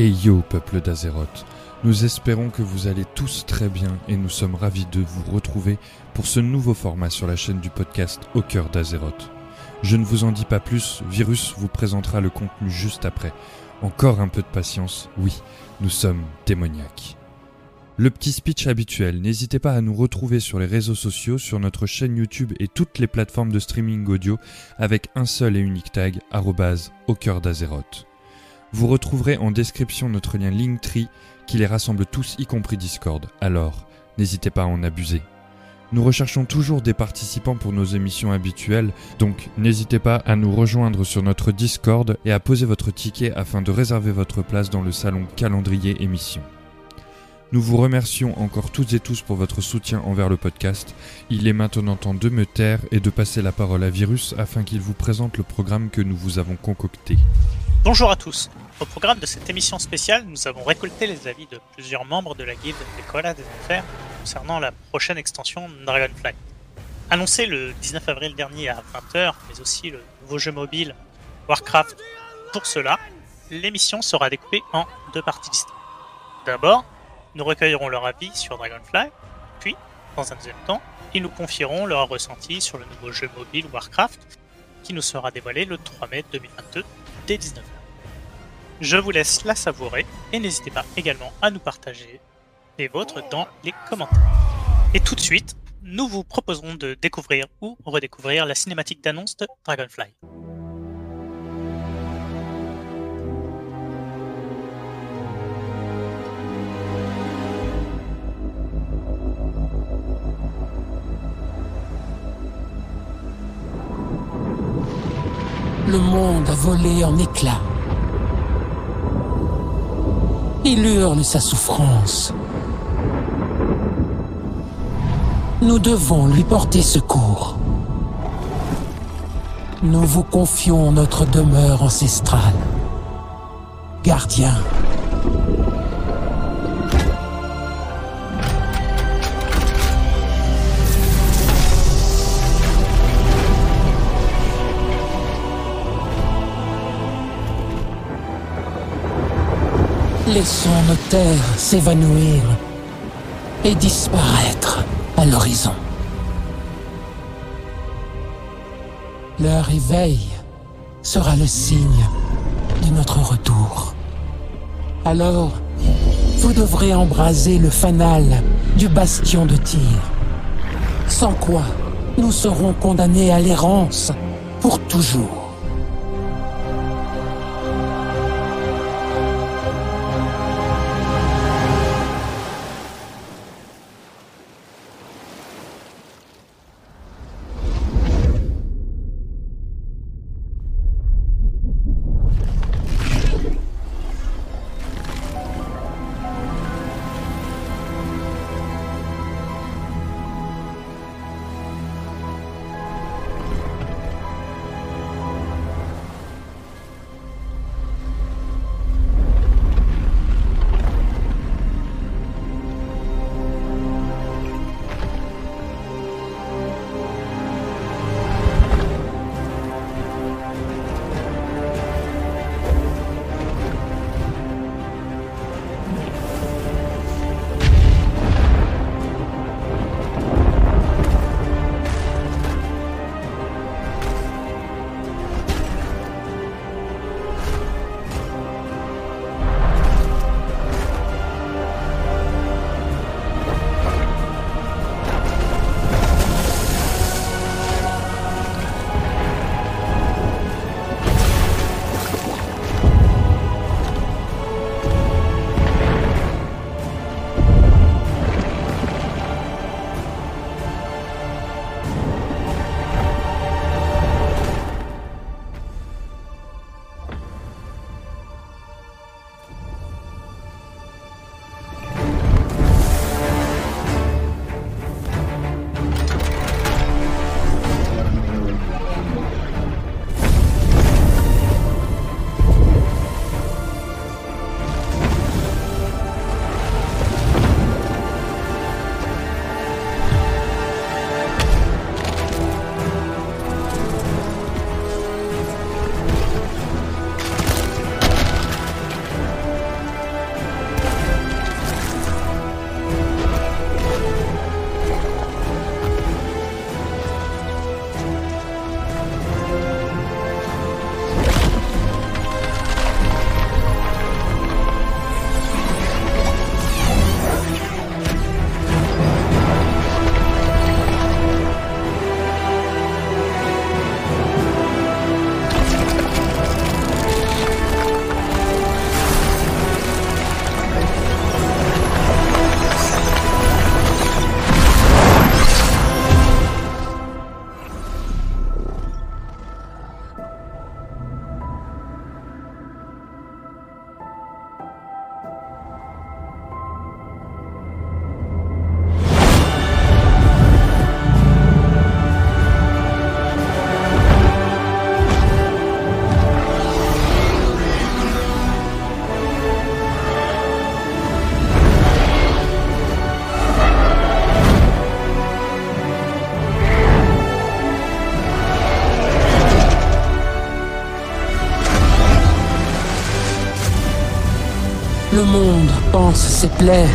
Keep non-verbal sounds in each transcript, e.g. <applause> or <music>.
Et yo peuple d'Azeroth, nous espérons que vous allez tous très bien et nous sommes ravis de vous retrouver pour ce nouveau format sur la chaîne du podcast Au cœur d'Azeroth. Je ne vous en dis pas plus, Virus vous présentera le contenu juste après. Encore un peu de patience, oui, nous sommes démoniaques. Le petit speech habituel, n'hésitez pas à nous retrouver sur les réseaux sociaux, sur notre chaîne YouTube et toutes les plateformes de streaming audio avec un seul et unique tag, au cœur d'Azeroth. Vous retrouverez en description notre lien Linktree qui les rassemble tous y compris Discord, alors n'hésitez pas à en abuser. Nous recherchons toujours des participants pour nos émissions habituelles, donc n'hésitez pas à nous rejoindre sur notre Discord et à poser votre ticket afin de réserver votre place dans le salon calendrier émission. Nous vous remercions encore toutes et tous pour votre soutien envers le podcast. Il est maintenant temps de me taire et de passer la parole à Virus afin qu'il vous présente le programme que nous vous avons concocté. Bonjour à tous. Au programme de cette émission spéciale, nous avons récolté les avis de plusieurs membres de la guilde Koalas des Enfers concernant la prochaine extension Dragonfly. Annoncé le 19 avril dernier à 20h, mais aussi le nouveau jeu mobile Warcraft. Pour cela, l'émission sera découpée en deux parties distinctes. D'abord, nous recueillerons leur avis sur Dragonfly, puis, dans un deuxième temps, ils nous confieront leur ressenti sur le nouveau jeu mobile Warcraft, qui nous sera dévoilé le 3 mai 2022 dès 19h. Je vous laisse la savourer et n'hésitez pas également à nous partager les vôtres dans les commentaires. Et tout de suite, nous vous proposerons de découvrir ou redécouvrir la cinématique d'annonce de Dragonfly. Le monde a volé en éclats. Il hurle sa souffrance. Nous devons lui porter secours. Nous vous confions notre demeure ancestrale. Gardien. Laissons nos terres s'évanouir et disparaître à l'horizon. Leur réveil sera le signe de notre retour. Alors, vous devrez embraser le fanal du bastion de tir. Sans quoi, nous serons condamnés à l'errance pour toujours. Pense ses plaies.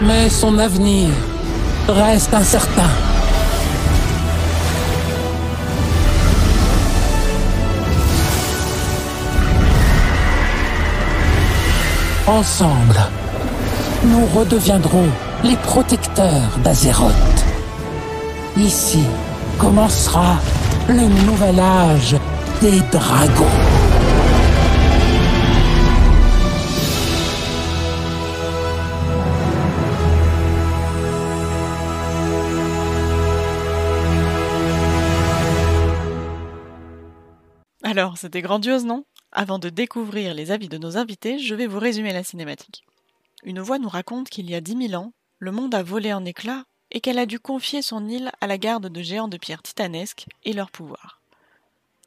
Mais son avenir reste incertain. Ensemble, nous redeviendrons les protecteurs d'Azeroth. Ici commencera le nouvel âge des dragons. Alors, c'était grandiose, non? Avant de découvrir les avis de nos invités, je vais vous résumer la cinématique. Une voix nous raconte qu'il y a dix mille ans, le monde a volé en éclats et qu'elle a dû confier son île à la garde de géants de pierre titanesques et leur pouvoir.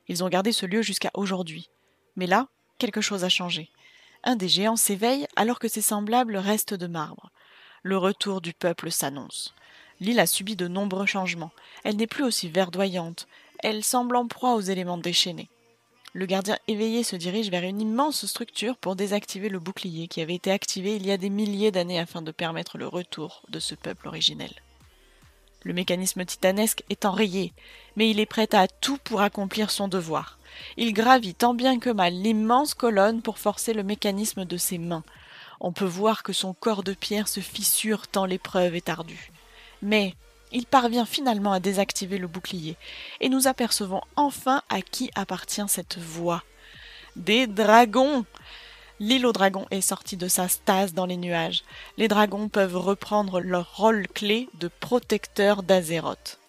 Ils ont gardé ce lieu jusqu'à aujourd'hui. Mais là, quelque chose a changé. Un des géants s'éveille alors que ses semblables restent de marbre. Le retour du peuple s'annonce. L'île a subi de nombreux changements. Elle n'est plus aussi verdoyante. Elle semble en proie aux éléments déchaînés. Le gardien éveillé se dirige vers une immense structure pour désactiver le bouclier qui avait été activé il y a des milliers d'années afin de permettre le retour de ce peuple originel. Le mécanisme titanesque est enrayé, mais il est prêt à tout pour accomplir son devoir. Il gravit tant bien que mal l'immense colonne pour forcer le mécanisme de ses mains. On peut voir que son corps de pierre se fissure tant l'épreuve est ardue. Mais il parvient finalement à désactiver le bouclier, et nous apercevons enfin à qui appartient cette voix. Des dragons. L'île aux dragons est sortie de sa stase dans les nuages. Les dragons peuvent reprendre leur rôle clé de protecteur d'Azeroth.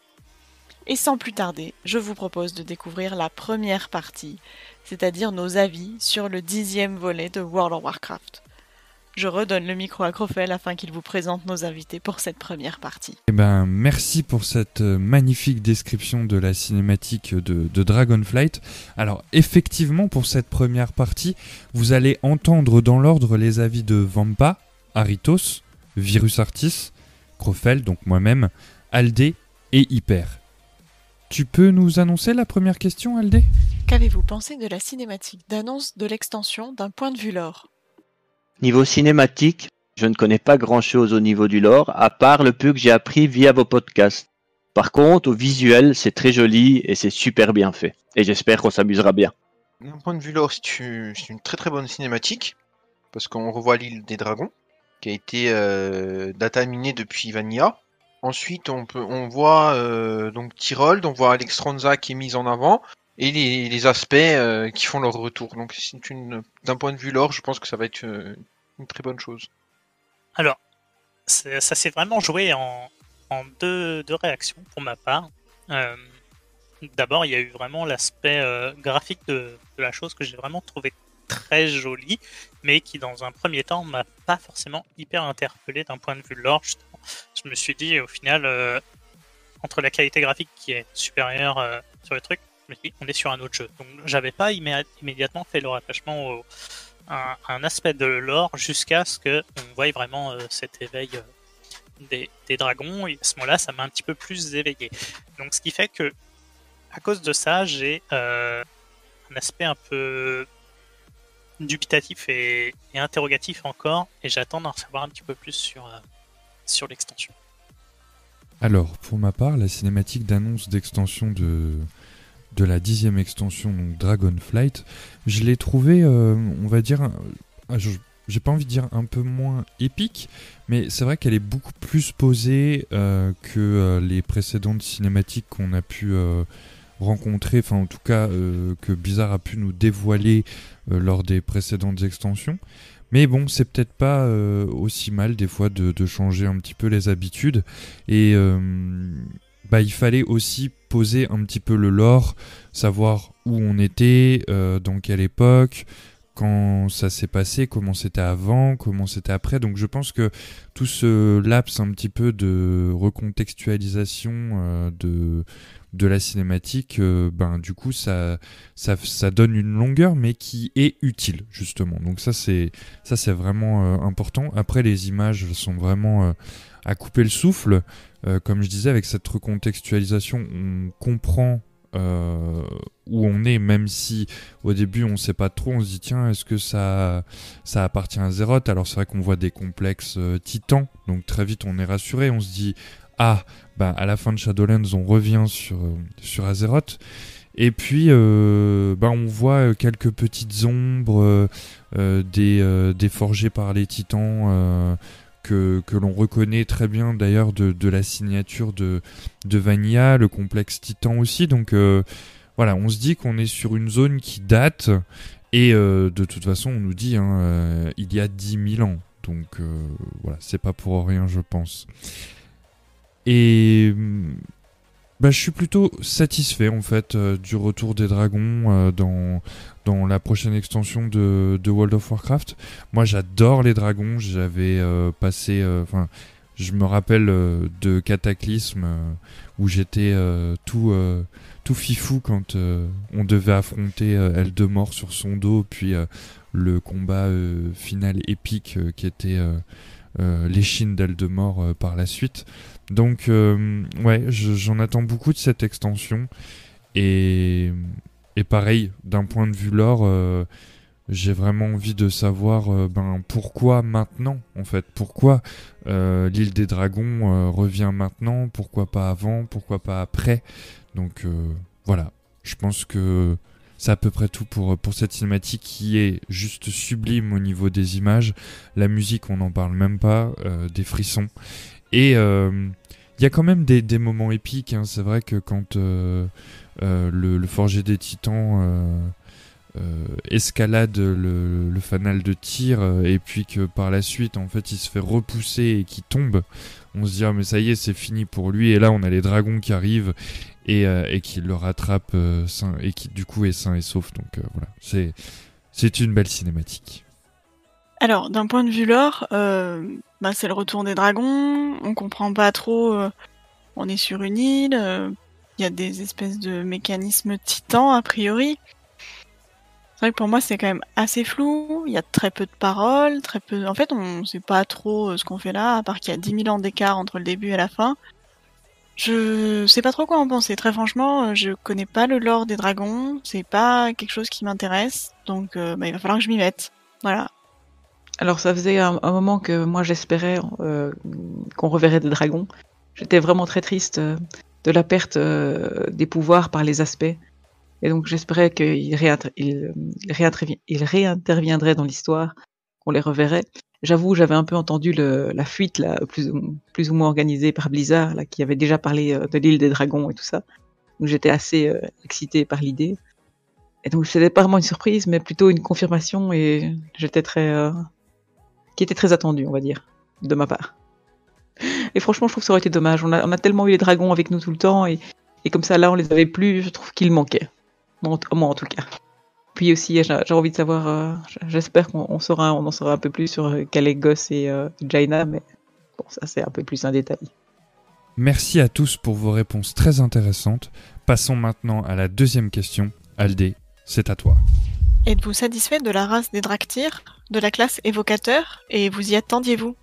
Et sans plus tarder, je vous propose de découvrir la première partie, c'est-à-dire nos avis sur le dixième volet de World of Warcraft. Je redonne le micro à Crofel afin qu'il vous présente nos invités pour cette première partie. Eh ben, merci pour cette euh, magnifique description de la cinématique de, de, Dragonflight. Alors, effectivement, pour cette première partie, vous allez entendre dans l'ordre les avis de Vampa, Aritos, Virus Artis, Crofel, donc moi-même, Aldé et Hyper. Tu peux nous annoncer la première question, Aldé? Qu'avez-vous pensé de la cinématique d'annonce de l'extension d'un point de vue lore? Niveau cinématique, je ne connais pas grand-chose au niveau du lore, à part le peu que j'ai appris via vos podcasts. Par contre, au visuel, c'est très joli et c'est super bien fait. Et j'espère qu'on s'amusera bien. D'un point de vue lore, c'est une très très bonne cinématique, parce qu'on revoit l'île des dragons, qui a été euh, dataminée depuis Vanilla. Ensuite, on, voit euh, donc Tyrol, on voit Alexstronza qui est mise en avant, et les, aspects euh, qui font leur retour. Donc c'est une d'un point de vue lore, je pense que ça va être euh, une très bonne chose. Alors, ça s'est vraiment joué en, en deux, deux, réactions pour ma part. Euh, D'abord, il y a eu vraiment l'aspect graphique de, la chose que j'ai vraiment trouvé très joli, mais qui dans un premier temps m'a pas forcément hyper interpellé d'un point de vue lore. Justement. Je me suis dit au final, entre la qualité graphique qui est supérieure sur le truc, on est sur un autre jeu. Donc j'avais pas immédiatement fait le rattachement à, un aspect de l'or jusqu'à ce que on voie vraiment euh, cet éveil euh, des, dragons. Et à ce moment-là, ça m'a un petit peu plus éveillé. Donc ce qui fait que, à cause de ça, j'ai euh, un aspect un peu dubitatif et, interrogatif encore, et j'attends d'en savoir un petit peu plus sur, sur l'extension. Alors, pour ma part, la cinématique d'annonce d'extension de, de la dixième extension, donc Dragonflight, je l'ai trouvé, euh, on va dire, j'ai pas envie de dire un peu moins épique, mais c'est vrai qu'elle est beaucoup plus posée euh, que euh, les précédentes cinématiques qu'on a pu rencontrer, enfin en tout cas que Blizzard a pu nous dévoiler lors des précédentes extensions. Mais bon, c'est peut-être pas aussi mal des fois de, de, changer un petit peu les habitudes et bah, il fallait aussi poser un petit peu le lore, savoir où on était, euh, dans quelle époque, quand ça s'est passé, comment c'était avant, comment c'était après. Donc je pense que tout ce laps un petit peu de recontextualisation euh, de, de la cinématique, euh, ben du coup ça, ça, ça donne une longueur mais qui est utile justement. Donc ça c'est ça c'est vraiment euh, important. Après les images sont vraiment à couper le souffle. Comme je disais avec cette recontextualisation, on comprend euh, où on est, même si au début on sait pas trop, on se dit tiens est-ce que ça ça appartient à Azeroth Alors c'est vrai qu'on voit des complexes euh, titans, donc très vite on est rassuré, on se dit ah bah à la fin de Shadowlands on revient sur sur Azeroth. Et puis, euh, bah, on voit quelques petites ombres des, des forgés par les titans que, l'on reconnaît très bien d'ailleurs de, la signature de, de Vanilla, le complexe Titan aussi. Donc euh, voilà, on se dit qu'on est sur une zone qui date et euh, de toute façon on nous dit hein, euh, il y a 10 000 ans. Donc voilà, c'est pas pour rien je pense. Et bah, je suis plutôt satisfait en fait du retour des dragons dans, dans la prochaine extension de, World of Warcraft. Moi, j'adore les dragons. J'avais euh, passé, euh, enfin, je me rappelle euh, de Cataclysme où j'étais tout tout fifou quand on devait affronter Eldemort sur son dos, puis le combat final épique qui était l'échine d'Eldemort par la suite. Donc, ouais, j'en attends beaucoup de cette extension. Et, et pareil, d'un point de vue lore, euh, j'ai vraiment envie de savoir euh, ben, pourquoi maintenant, en fait? Pourquoi euh, l'île des dragons revient maintenant, pourquoi pas avant, pourquoi pas après? Donc voilà, je pense que c'est à peu près tout pour, pour cette cinématique qui est juste sublime au niveau des images. La musique, on n'en parle même pas, des frissons. Et il y a quand même des, des moments épiques. Hein. C'est vrai que quand euh, le, forger des titans euh, euh, escalade le, fanal de tir et puis que par la suite en fait il se fait repousser et qui tombe. On se dit ah mais ça y est c'est fini pour lui. Et là on a les dragons qui arrivent et, et qui le rattrapent et qui du coup est sain et sauf. Donc voilà. C'est c'est une belle cinématique. Alors d'un point de vue lore bah, c'est le retour des dragons. On comprend pas trop on est sur une île il y a des espèces de mécanismes titans a priori. C'est vrai que pour moi c'est quand même assez flou, il y a très peu de paroles, très peu... En fait on sait pas trop euh, ce qu'on fait là, à part qu'il y a 10 000 ans d'écart entre le début et la fin. Je sais pas trop quoi en penser, très franchement, euh, je connais pas le lore des dragons, c'est pas quelque chose qui m'intéresse, donc euh, bah, il va falloir que je m'y mette. Voilà. Alors ça faisait un, moment que moi j'espérais qu'on reverrait des dragons. J'étais vraiment très triste de la perte euh, des pouvoirs par les aspects. Et donc j'espérais qu'il réinterviendrait dans l'histoire, qu'on les reverrait. J'avoue, j'avais un peu entendu la fuite là, plus, ou moins organisée par Blizzard, là, qui avait déjà parlé euh, de l'île des dragons et tout ça. Donc j'étais assez euh, excité par l'idée. Et donc c'était pas vraiment une surprise, mais plutôt une confirmation et j'étais très, qui était très attendu, on va dire, de ma part. Et franchement, je trouve que ça aurait été dommage. On a, tellement eu les dragons avec nous tout le temps, et, comme ça, là, on les avait plus. Je trouve qu'il manquait. Moi, en tout cas. Puis aussi, j'ai envie de savoir, euh, j'espère qu'on saura, on en saura un peu plus sur Kalégos et euh, Jaina, mais bon, ça, c'est un peu plus un détail. Merci à tous pour vos réponses très intéressantes. Passons maintenant à la deuxième question. Aldé, c'est à toi. Êtes-vous satisfait de la race des Draktyr, de la classe évocateur, et vous y attendiez-vous?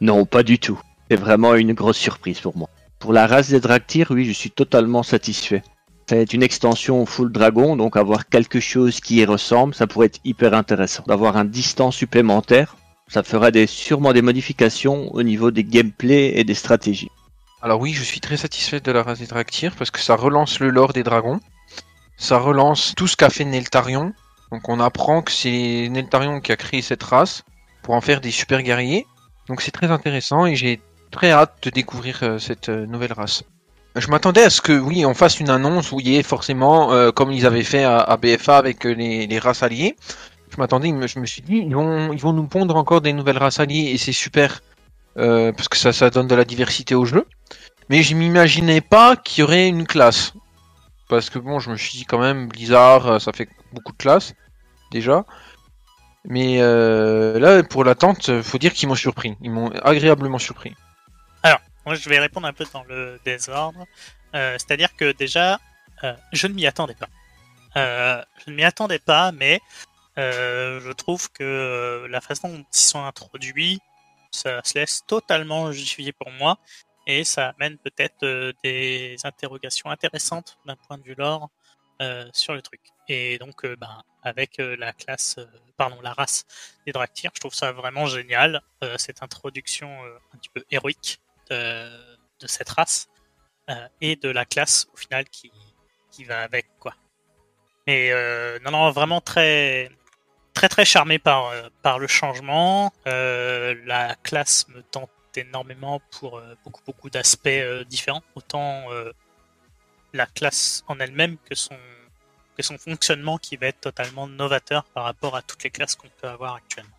Non, pas du tout. C'est vraiment une grosse surprise pour moi. Pour la race des Draktyr, oui, je suis totalement satisfait. C'est une extension full dragon, donc avoir quelque chose qui y ressemble, ça pourrait être hyper intéressant. D'avoir un distance supplémentaire, ça fera des, sûrement des modifications au niveau des gameplay et des stratégies. Alors oui, je suis très satisfait de la race des Draktyr parce que ça relance le lore des dragons. Ça relance tout ce qu'a fait Neltarion. Donc on apprend que c'est Neltarion qui a créé cette race pour en faire des super guerriers. Donc c'est très intéressant et j'ai très hâte de découvrir euh, cette euh, nouvelle race. Je m'attendais à ce que, oui, on fasse une annonce où il y forcément, euh, comme ils avaient fait à, BFA avec les, races alliées. Je m'attendais, je me suis dit, ils vont, ils vont nous pondre encore des nouvelles races alliées et c'est super parce que ça, ça donne de la diversité au jeu. Mais je m'imaginais pas qu'il y aurait une classe. Parce que bon, je me suis dit quand même, Blizzard, ça fait beaucoup de classes déjà. Mais là, pour l'attente, faut dire qu'ils m'ont surpris. Ils m'ont agréablement surpris. Moi, je vais répondre un peu dans le désordre. Euh, c'est-à-dire que déjà, euh, je ne m'y attendais pas. Euh, je ne m'y attendais pas, mais je trouve que la façon dont ils sont introduits, ça se laisse totalement justifier pour moi. et ça amène peut-être des interrogations intéressantes d'un point de vue lore sur le truc. Et donc, ben, avec la classe, pardon, la race des Draktyr, je trouve ça vraiment génial, cette introduction un petit peu héroïque de, cette race euh, et de la classe au final qui, qui va avec, quoi. Mais euh, non, non, vraiment très, très, très charmé par, euh, par le changement. La classe me tente énormément pour beaucoup, beaucoup d'aspects différents, autant la classe en elle-même que son que son fonctionnement qui va être totalement novateur par rapport à toutes les classes qu'on peut avoir actuellement.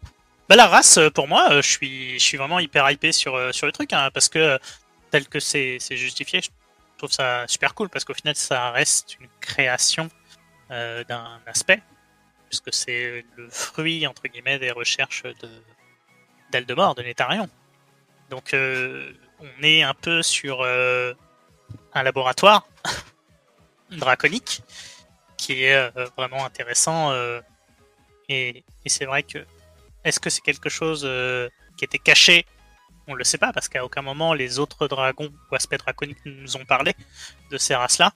Bah, la race, euh, pour moi, euh, je suis, je suis vraiment hyper hypé sur, euh, sur le truc, hein, parce que tel que c'est justifié, je trouve ça super cool, parce qu'au final, ça reste une création d'un aspect, puisque c'est le fruit, entre guillemets, des recherches de d'Eldemort, de Nétarion. Donc, on est un peu sur un laboratoire <laughs> draconique qui est vraiment intéressant. et et c'est vrai que est-ce que c'est quelque chose euh, qui était caché? On le sait pas parce qu'à aucun moment les autres dragons ou aspects draconiques nous ont parlé de ces races-là.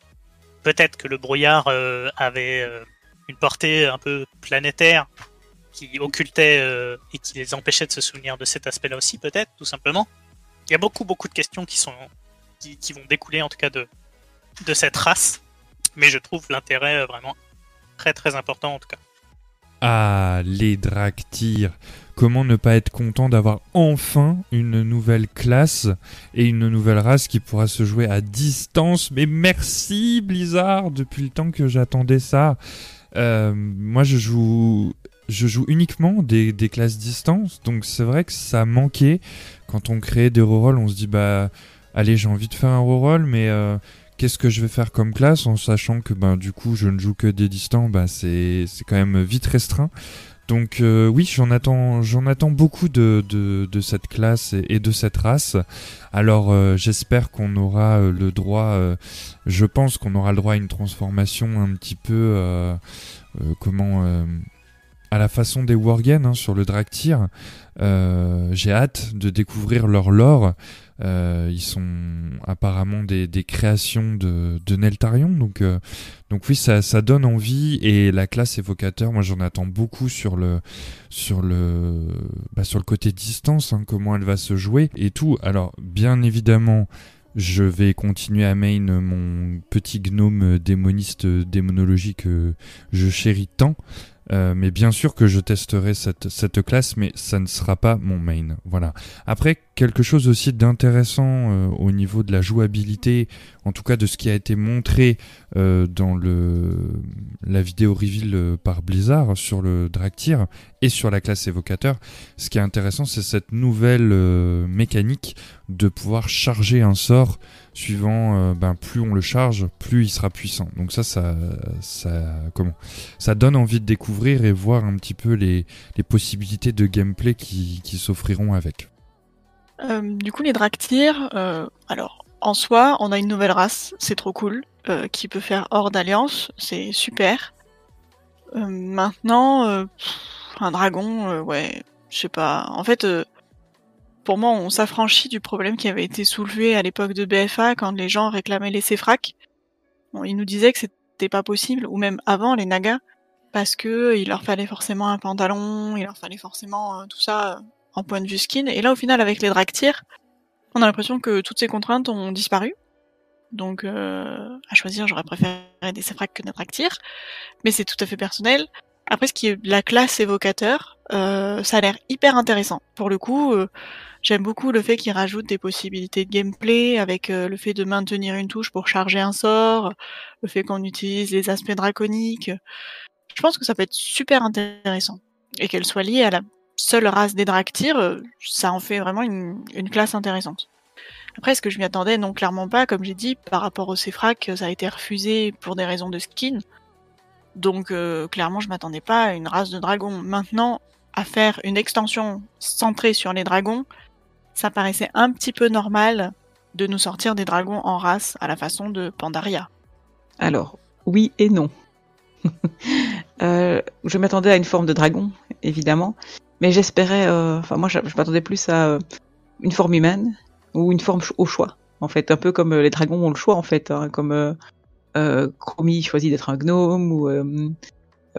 Peut-être que le brouillard euh, avait euh, une portée un peu planétaire qui occultait et qui les empêchait de se souvenir de cet aspect-là aussi, peut-être, tout simplement. Il y a beaucoup, beaucoup de questions qui vont découler en tout cas de de cette race, mais je trouve l'intérêt vraiment très, très important en tout cas. Ah, les Draktyr. Comment ne pas être content d'avoir enfin une nouvelle classe et une nouvelle race qui pourra se jouer à distance? Mais merci Blizzard depuis le temps que j'attendais ça. Euh, moi, je joue, je joue uniquement des, des classes distance, donc c'est vrai que ça manquait. Quand on crée des rerolls, on se dit bah, allez, j'ai envie de faire un reroll, mais euh, qu'est-ce que je vais faire comme classe en sachant que ben du coup je ne joue que des distants, bah c'est quand même vite restreint. Donc euh, oui, j'en attends, j'en attends beaucoup de, de, cette classe et, de cette race. Alors euh, j'espère qu'on aura euh, le droit, je pense qu'on aura le droit à une transformation un petit peu, comment, à la façon des Worgen hein, sur le Draktyr. J'ai hâte de découvrir leur lore. Euh, ils sont apparemment des, des créations de, de Neltarion, donc euh, donc oui, ça, ça donne envie et la classe évocateur, moi j'en attends beaucoup sur le sur le bah, sur le côté distance, hein, comment elle va se jouer et tout. Alors bien évidemment, je vais continuer à main mon petit gnome démoniste démonologique que je chéris tant. Euh, mais bien sûr que je testerai cette, cette classe, mais ça ne sera pas mon main. Voilà. Après, quelque chose aussi d'intéressant euh, au niveau de la jouabilité, en tout cas de ce qui a été montré euh, dans le la vidéo reveal euh, par Blizzard sur le Draktyr et sur la classe évocateur. Ce qui est intéressant, c'est cette nouvelle mécanique de pouvoir charger un sort suivant ben plus on le charge, plus il sera puissant. Donc ça ça comment? Ça donne envie de découvrir et voir un petit peu les, les possibilités de gameplay qui s'offriront avec. Euh, du coup, les Draktyr, euh, alors, en soi, on a une nouvelle race, c'est trop cool, euh, qui peut faire hors d'alliance, c'est super. Maintenant, un dragon, ouais, je sais pas. En fait, pour moi, on s'affranchit du problème qui avait été soulevé à l'époque de BFA quand les gens réclamaient les Céfrac. Bon, ils nous disaient que c'était pas possible, ou même avant les Nagas, parce que il leur fallait forcément un pantalon, il leur fallait forcément tout ça point de vue skin. Et là, au final, avec les Draktyr, on a l'impression que toutes ces contraintes ont disparu. Donc, euh, à choisir, j'aurais préféré des Céfrac que des Draktyr. Mais c'est tout à fait personnel. Après, ce qui est la classe évocateur, euh, ça a l'air hyper intéressant. Pour le coup, euh, j'aime beaucoup le fait qu'il rajoute des possibilités de gameplay avec le fait de maintenir une touche pour charger un sort, le fait qu'on utilise les aspects draconiques. Je pense que ça peut être super intéressant. Et qu'elle soit liée à la seule race des Draktyr, euh, ça en fait vraiment une, classe intéressante. Après, est-ce que je m'y attendais Non, clairement pas. Comme j'ai dit, par rapport au Céfrac, ça a été refusé pour des raisons de skin. Donc, euh, clairement, je m'attendais pas à une race de dragons. Maintenant, à faire une extension centrée sur les dragons, ça paraissait un petit peu normal de nous sortir des dragons en race à la façon de Pandaria. Alors, oui et non. <laughs> Euh, je m'attendais à une forme de dragon, évidemment, mais j'espérais, euh, enfin moi je, je m'attendais plus à euh, une forme humaine ou une forme au choix. en fait, un peu comme euh, les dragons ont le choix, en fait, hein, comme euh, Chromie choisit d'être un gnome ou, euh,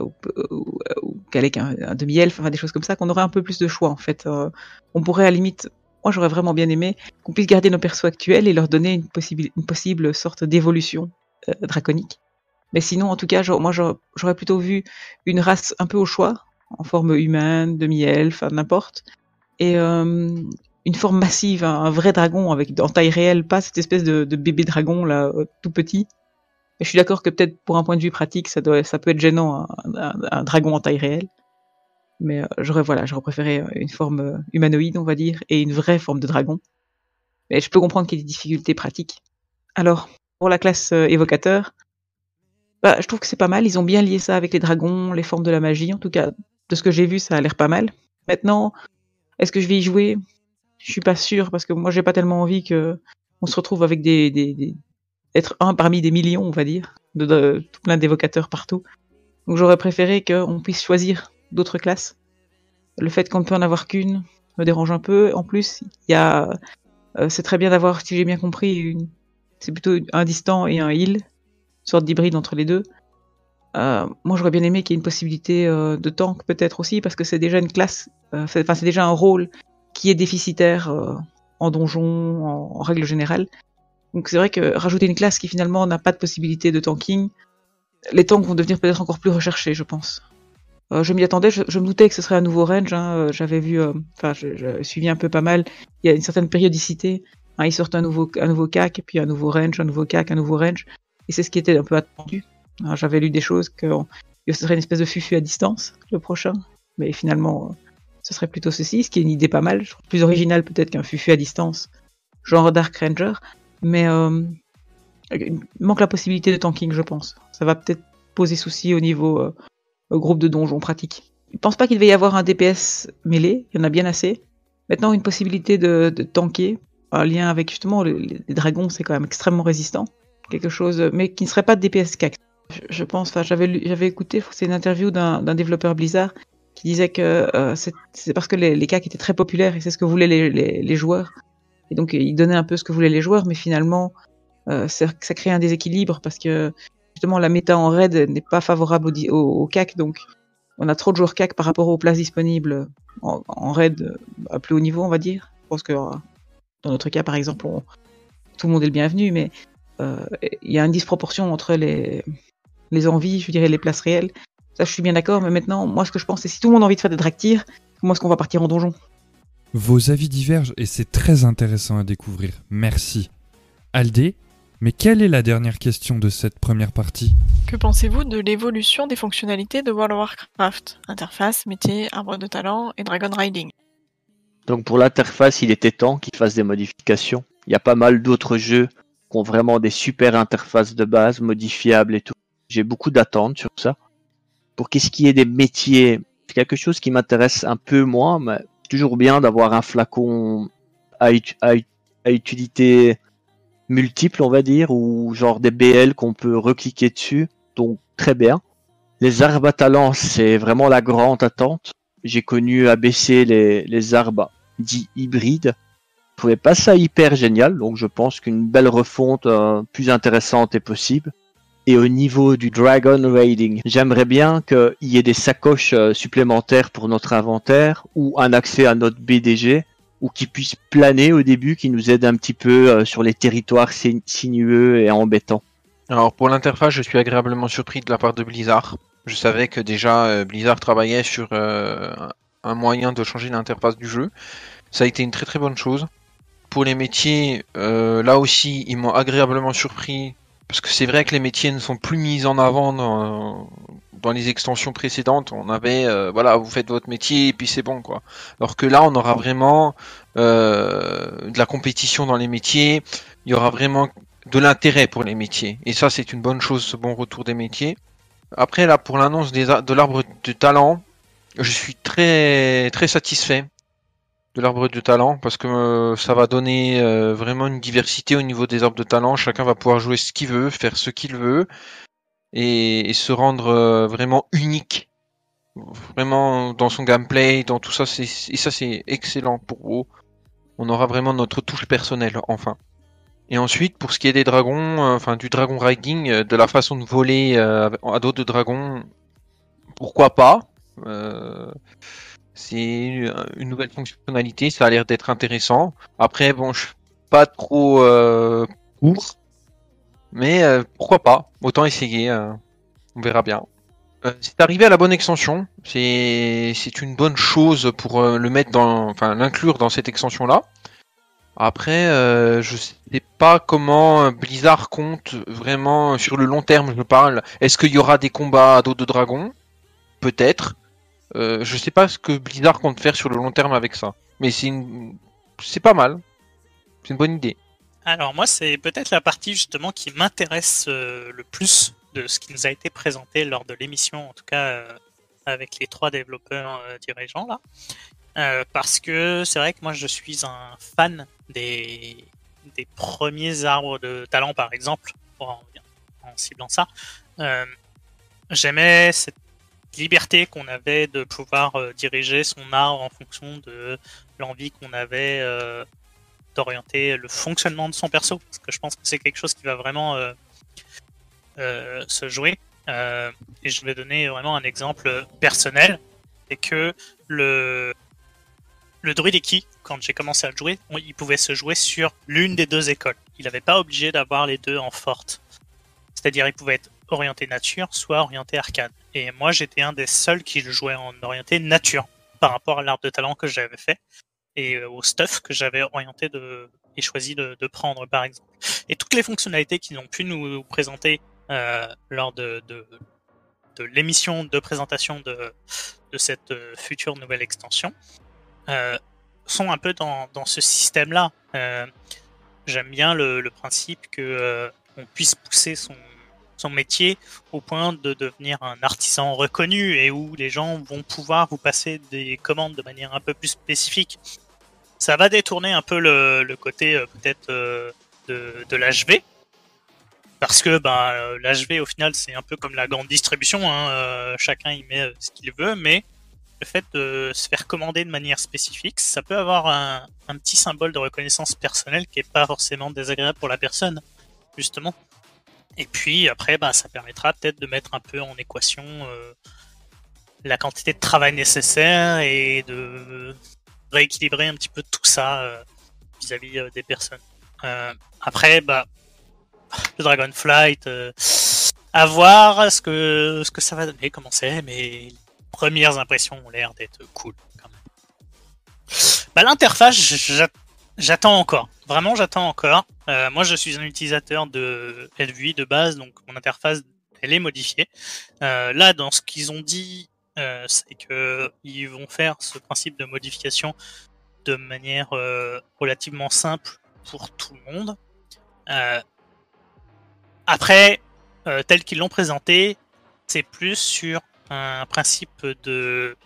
ou, un, demi-elfe, enfin des choses comme ça, qu'on aurait un peu plus de choix, en fait. On pourrait à la limite, moi j'aurais vraiment bien aimé qu'on puisse garder nos persos actuels et leur donner une possible, une possible sorte d'évolution draconique. Mais sinon, en tout cas, moi j'aurais plutôt vu une race un peu au choix, en forme humaine, demi-elfe, n'importe, et euh, une forme massive, un, vrai dragon avec en taille réelle, pas cette espèce de, bébé dragon là, euh, tout petit. Et je suis d'accord que peut-être pour un point de vue pratique, ça doit, peut être gênant un, un- dragon en taille réelle. Mais euh, j'aurais voilà, préféré une forme humanoïde, on va dire, et une vraie forme de dragon. Mais je peux comprendre qu'il y ait des difficultés pratiques. Alors, pour la classe évocateur, bah, je trouve que c'est pas mal. Ils ont bien lié ça avec les dragons, les formes de la magie. En tout cas, de ce que j'ai vu, ça a l'air pas mal. Maintenant, est-ce que je vais y jouer? Je suis pas sûr parce que moi, j'ai pas tellement envie que on se retrouve avec des, des, des- être un parmi des millions, on va dire, de, tout plein d'évocateurs partout. Donc, j'aurais préféré qu'on puisse choisir d'autres classes. Le fait qu'on ne peut en avoir qu'une me dérange un peu. En plus, il y a, euh, c'est très bien d'avoir, si j'ai bien compris, c'est plutôt un distant et un heal, une sorte d'hybride entre les deux. Euh, moi, j'aurais bien aimé qu'il y ait une possibilité euh, de tank peut-être aussi, parce que c'est déjà une classe, euh, enfin c'est déjà un rôle qui est déficitaire en donjon, en, règle générale. Donc c'est vrai que rajouter une classe qui finalement n'a pas de possibilité de tanking, les tanks vont devenir peut-être encore plus recherchés, je pense. Je m'y attendais, je, me doutais que ce serait un nouveau range. hein, J'avais vu, enfin, je, je suivi un peu pas mal. Il y a une certaine périodicité. Hein, ils sortent un nouveau, un nouveau CAC, puis un nouveau range, un nouveau CAC, un nouveau range. Et c'est ce qui était un peu attendu. J'avais lu des choses que ce serait une espèce de fufu à distance le prochain, mais finalement, euh, ce serait plutôt ceci, ce qui est une idée pas mal, je trouve plus originale peut-être qu'un fufu à distance, genre Dark Ranger. Mais euh, il manque la possibilité de tanking, je pense. Ça va peut-être poser souci au niveau euh, groupe de donjons pratique. Je pense pas qu'il devait y avoir un DPS mêlé, il y en a bien assez. Maintenant, une possibilité de, tanker, un lien avec justement les, les dragons, c'est quand même extrêmement résistant. Quelque chose, mais qui ne serait pas de DPS CAC. Je, pense, enfin, j'avais j'avais écouté, c'est une interview d'un développeur Blizzard qui disait que euh, c'est parce que les, CAC étaient très populaires et c'est ce que voulaient les, les, joueurs. Et donc, il donnait un peu ce que voulaient les joueurs, mais finalement, euh, ça, crée un déséquilibre parce que justement la méta en raid n'est pas favorable au, CAC, donc on a trop de joueurs CAC par rapport aux places disponibles en, raid à plus haut niveau, on va dire. Je pense que euh, dans notre cas, par exemple, tout le monde est le bienvenu, mais euh, il y a une disproportion entre les, les envies, je dirais, les places réelles. Ça, je suis bien d'accord, mais maintenant, moi, ce que je pense, c'est si tout le monde a envie de faire des dractirs, comment est-ce qu'on va partir en donjon? Vos avis divergent et c'est très intéressant à découvrir. Merci. Aldé, mais quelle est la dernière question de cette première partie? Que pensez-vous de l'évolution des fonctionnalités de World of Warcraft? Interface, métier, arbre de talent et Dragon Riding. Donc pour l'interface, il était temps qu'ils fassent des modifications. Il y a pas mal d'autres jeux qui ont vraiment des super interfaces de base modifiables et tout. J'ai beaucoup d'attentes sur ça. Pour qu'est-ce qui est des métiers, c'est quelque chose qui m'intéresse un peu moins, mais toujours bien d'avoir un flacon à, à à utilité multiple, on va dire, ou genre des BL qu'on peut recliquer dessus. Donc très bien. Les arbres à talent, c'est vraiment la grande attente. J'ai connu ABC les, les arbres dits hybrides. Je trouvais pas ça hyper génial, donc je pense qu'une belle refonte euh, plus intéressante est possible. Et au niveau du Dragon Raiding, j'aimerais bien qu'il y ait des sacoches euh, supplémentaires pour notre inventaire ou un accès à notre BDG ou qui puisse planer au début, qui nous aide un petit peu euh, sur les territoires sin- sinueux et embêtants. Alors pour l'interface, je suis agréablement surpris de la part de Blizzard. Je savais que déjà euh, Blizzard travaillait sur un moyen de changer l'interface du jeu. Ça a été une très très bonne chose. Pour les métiers, là aussi, ils m'ont agréablement surpris parce que c'est vrai que les métiers ne sont plus mis en avant dans, dans les extensions précédentes. On avait, euh, voilà, vous faites votre métier et puis c'est bon quoi. Alors que là, on aura vraiment euh, de la compétition dans les métiers. Il y aura vraiment de l'intérêt pour les métiers. Et ça, c'est une bonne chose, ce bon retour des métiers. Après, là, pour l'annonce de l'arbre de talent, je suis très, très satisfait de l'arbre de talent parce que euh, ça va donner euh, vraiment une diversité au niveau des arbres de talent. Chacun va pouvoir jouer ce qu'il veut, faire ce qu'il veut et, se rendre euh, vraiment unique. Vraiment dans son gameplay, dans tout ça, c'est, et ça c'est excellent pour vous. On aura vraiment notre touche personnelle, enfin. Et ensuite, pour ce qui est des dragons, enfin du dragon riding, de la façon de voler à dos de dragon, pourquoi pas C'est une nouvelle fonctionnalité, ça a l'air d'être intéressant. Après, bon, je suis pas trop euh, pour, mais euh, pourquoi pas Autant essayer, euh, on verra bien. Euh, c'est arrivé à la bonne extension, c'est c'est une bonne chose pour euh, le mettre dans, enfin l'inclure dans cette extension là. Après, euh, je sais pas comment Blizzard compte vraiment sur le long terme. Je parle. Est-ce qu'il y aura des combats à dos de dragon? Peut-être. Euh, je sais pas ce que Blizzard compte faire sur le long terme avec ça. Mais c'est pas mal. C'est une bonne idée. Alors moi, c'est peut-être la partie justement qui m'intéresse euh, le plus de ce qui nous a été présenté lors de l'émission, en tout cas euh, avec les trois développeurs dirigeants là. Parce que c'est vrai que moi, je suis un fan des, premiers arbres de talent, par exemple, en, en ciblant ça. J'aimais cette liberté qu'on avait de pouvoir euh, diriger son arbre en fonction de l'envie qu'on avait euh, d'orienter le fonctionnement de son perso, parce que je pense que c'est quelque chose qui va vraiment euh, se jouer. Et je vais donner vraiment un exemple personnel, c'est que le le Druideki, quand j'ai commencé à le jouer, il pouvait se jouer sur l'une des deux écoles. Il n'avait pas obligé d'avoir les deux en forte. C'est-à-dire, il pouvait être orienté nature, soit orienté arcane. Et moi, j'étais un des seuls qui le jouait en orienté nature, par rapport à l'arbre de talent que j'avais fait et euh, au stuff que j'avais orienté de, et choisi de, de prendre par exemple. Et toutes les fonctionnalités qu'ils ont pu nous présenter euh, lors de, de, de l'émission de présentation de, de cette euh, future nouvelle extension euh, sont un peu dans, dans ce système-là. Euh, J'aime bien le, le principe que euh, on puisse pousser son, son métier au point de devenir un artisan reconnu et où les gens vont pouvoir vous passer des commandes de manière un peu plus spécifique ça va détourner un peu le, le côté euh, peut-être euh, de, de l'HV. Parce que bah, euh, l'HV au final c'est un peu comme la grande distribution, hein, chacun y met ce qu'il veut, mais le fait de se faire commander de manière spécifique, ça peut avoir un, un petit symbole de reconnaissance personnelle qui est pas forcément désagréable pour la personne, justement. Et puis après, bah, ça permettra peut-être de mettre un peu en équation euh, la quantité de travail nécessaire et de rééquilibrer un petit peu tout ça euh, vis-à-vis euh, des personnes. Après, bah, le Dragonflight, à voir ce que, ce que ça va donner, comment c'est, mais les premières impressions ont l'air d'être cool quand même. Bah, L'interface, j'a- j'attends encore. Vraiment, j'attends encore. Euh, moi, je suis un utilisateur de LVI de base, donc mon interface, elle est modifiée. Euh, là, dans ce qu'ils ont dit, euh, c'est que ils vont faire ce principe de modification de manière euh, relativement simple pour tout le monde. Euh, après, tel qu'ils l'ont présenté, c'est plus sur un principe de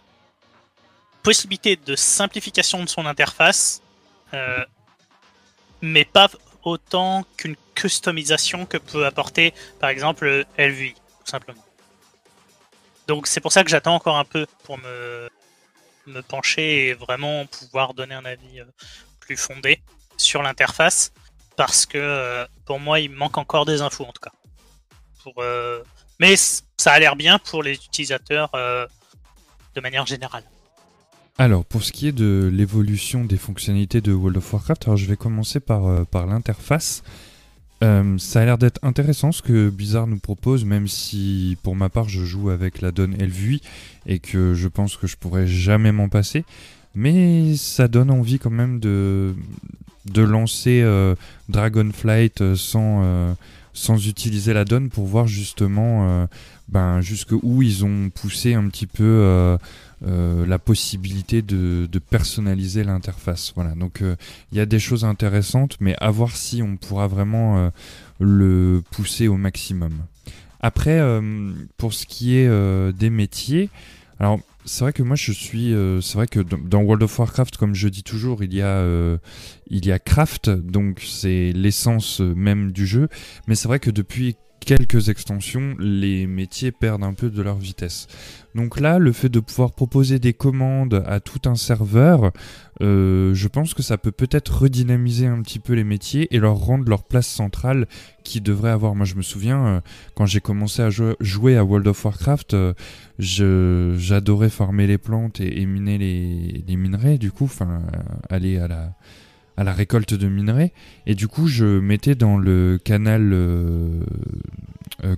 possibilité de simplification de son interface, mais pas autant qu'une customisation que peut apporter, par exemple, LVI, tout simplement. Donc c'est pour ça que j'attends encore un peu pour me, me pencher et vraiment pouvoir donner un avis euh, plus fondé sur l'interface, parce que euh, pour moi il manque encore des infos en tout cas. Pour, euh, Mais ça a l'air bien pour les utilisateurs de manière générale. Alors, pour ce qui est de l'évolution des fonctionnalités de World of Warcraft, alors je vais commencer par, euh, l'interface. Euh, ça a l'air d'être intéressant ce que Blizzard nous propose, même si pour ma part je joue avec la donne Elvui et que je pense que je pourrais jamais m'en passer. Mais ça donne envie quand même de, lancer euh, Dragonflight sans, utiliser la donne pour voir justement ben, jusqu'où ils ont poussé un petit peu euh, la possibilité de, personnaliser l'interface. Voilà, donc euh, il y a des choses intéressantes, mais à voir si on pourra vraiment euh, le pousser au maximum. Après, pour ce qui est des métiers, alors c'est vrai que moi je suis, c'est vrai que dans- World of Warcraft, comme je dis toujours, il y a, il y a craft, donc c'est l'essence même du jeu. Mais c'est vrai que depuis quelques extensions, les métiers perdent un peu de leur vitesse. Donc là, le fait de pouvoir proposer des commandes à tout un serveur, euh, je pense que ça peut peut-être redynamiser un petit peu les métiers et leur rendre leur place centrale qui devrait avoir. Moi, je me souviens, euh, quand j'ai commencé à jouer à World of Warcraft, euh, j'adorais farmer les plantes et, miner les, minerais, du coup, enfin, aller à la récolte de minerais. Et du coup, je mettais dans le canal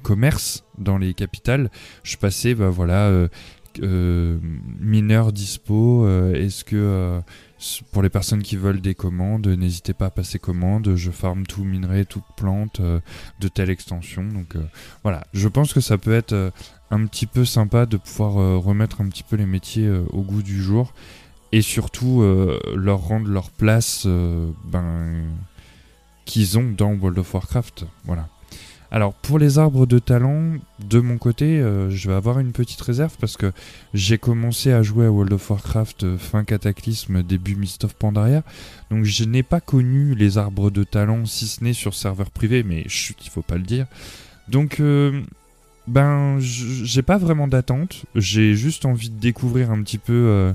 commerce dans les capitales, je passais, bah voilà, euh, mineur dispo. Est-ce que pour les personnes qui veulent des commandes, n'hésitez pas à passer commande. Je farme tout minerai, toute plante de telle extension. Donc voilà, je pense que ça peut être un petit peu sympa de pouvoir remettre un petit peu les métiers au goût du jour et surtout euh, leur rendre leur place euh, ben, qu'ils ont dans World of Warcraft. Voilà. Alors pour les arbres de talent, de mon côté, euh, je vais avoir une petite réserve parce que j'ai commencé à jouer à World of Warcraft fin Cataclysme, début Mist of Pandaria. Donc je n'ai pas connu les arbres de talent si ce n'est sur serveur privé, mais chut, il faut pas le dire. Donc ben j'ai pas vraiment d'attente, j'ai juste envie de découvrir un petit peu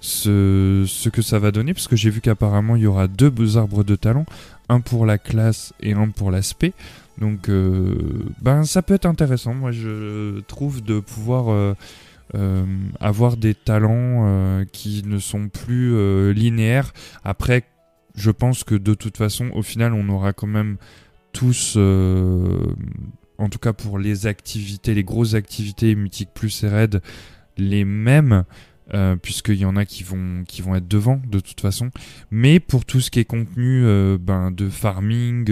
ce, ce que ça va donner, parce que j'ai vu qu'apparemment il y aura deux arbres de talent, un pour la classe et un pour l'aspect. Donc euh, ben ça peut être intéressant, moi je trouve de pouvoir euh, euh, avoir des talents qui ne sont plus linéaires. Après, je pense que de toute façon, au final, on aura quand même tous en tout cas pour les activités, les grosses activités Mythique Plus et Red, les mêmes. Puisqu'il y en a qui vont, être devant de toute façon. Mais pour tout ce qui est contenu ben, de farming,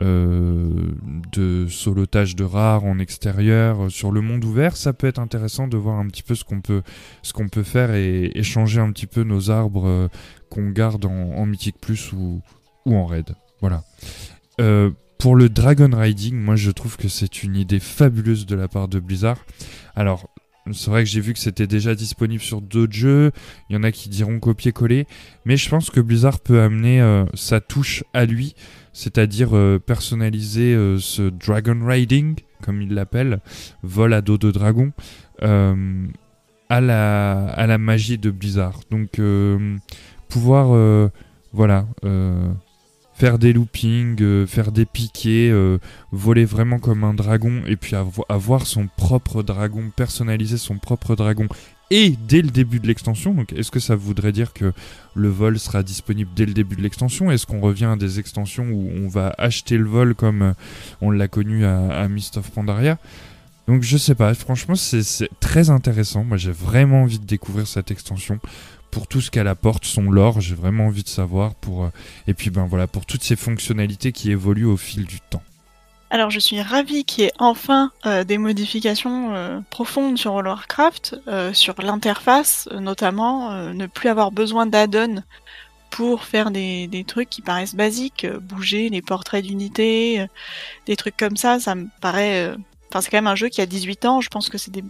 de solotage de rares en extérieur, sur le monde ouvert, ça peut être intéressant de voir un petit peu ce qu'on peut, ce qu'on peut faire et échanger un petit peu nos arbres qu'on garde en, Mythic Plus ou, ou en Raid. Voilà. pour le Dragon Riding, moi je trouve que c'est une idée fabuleuse de la part de Blizzard. Alors, c'est vrai que j'ai vu que c'était déjà disponible sur d'autres jeux. Il y en a qui diront copier-coller. Mais je pense que Blizzard peut amener euh, sa touche à lui. C'est-à-dire euh, personnaliser euh, ce Dragon Riding, comme il l'appelle, vol à dos de dragon, à, la, à la magie de Blizzard. Donc pouvoir voilà, faire des loopings, euh, faire des piquets, euh, voler vraiment comme un dragon et puis avoir son propre dragon, personnaliser son propre dragon. Et dès le début de l'extension. Donc est-ce que ça voudrait dire que le vol sera disponible dès le début de l'extension? Est-ce qu'on revient à des extensions où on va acheter le vol comme euh, on l'a connu à, à, of Pandaria? Donc je sais pas, franchement c'est très intéressant, moi j'ai vraiment envie de découvrir cette extension pour tout ce qu'elle apporte, son lore, j'ai vraiment envie de savoir pour euh, et puis ben voilà pour toutes ces fonctionnalités qui évoluent au fil du temps. Alors je suis ravie qu'il y ait enfin euh, des modifications euh, profondes sur World of Warcraft, sur l'interface notamment, ne plus avoir besoin d'add-on pour faire des, trucs qui paraissent basiques, bouger les portraits d'unités, des trucs comme ça, ça me paraît... C'est quand même un jeu qui a 18 ans, je pense que c'est des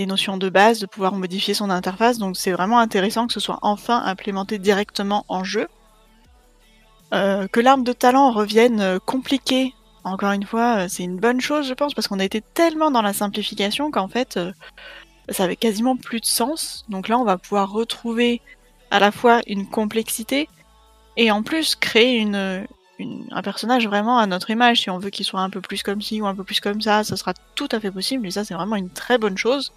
des notions de base, de pouvoir modifier son interface. Donc c'est vraiment intéressant que ce soit enfin implémenté directement en jeu. Euh, que l'arbre de talent revienne euh, compliqué, encore une fois, euh, c'est une bonne chose, je pense, parce qu'on a été tellement dans la simplification qu'en fait, ça avait quasiment plus de sens. Donc là, on va pouvoir retrouver à la fois une complexité et en plus créer une, un personnage vraiment à notre image. Si on veut qu'il soit un peu plus comme ci ou un peu plus comme ça, ça sera tout à fait possible. Et ça, c'est vraiment une très bonne chose.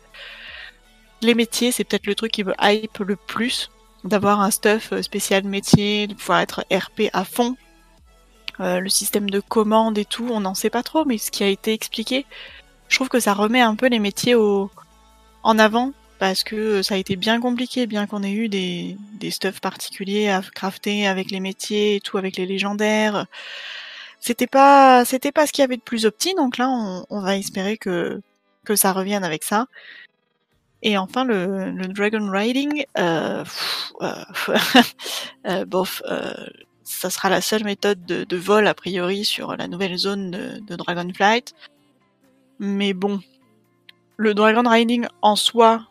Les métiers, c'est peut-être le truc qui me hype le plus. D'avoir un stuff euh, spécial métier, de pouvoir être RP à fond. Euh, le système de commande et tout, on n'en sait pas trop, mais ce qui a été expliqué, je trouve que ça remet un peu les métiers au... en avant parce que ça a été bien compliqué, bien qu'on ait eu des, stuffs particuliers à crafter avec les métiers et tout, avec les légendaires. C'était pas, c'était pas ce qu'il y avait de plus opti, donc là, on, va espérer que, que ça revienne avec ça. Et enfin, le, Dragon Riding, euh, euh, <laughs> euh, bof, euh, ça sera la seule méthode de, de, vol a priori sur la nouvelle zone de, de Dragonflight. Mais bon, le Dragon Riding en soi,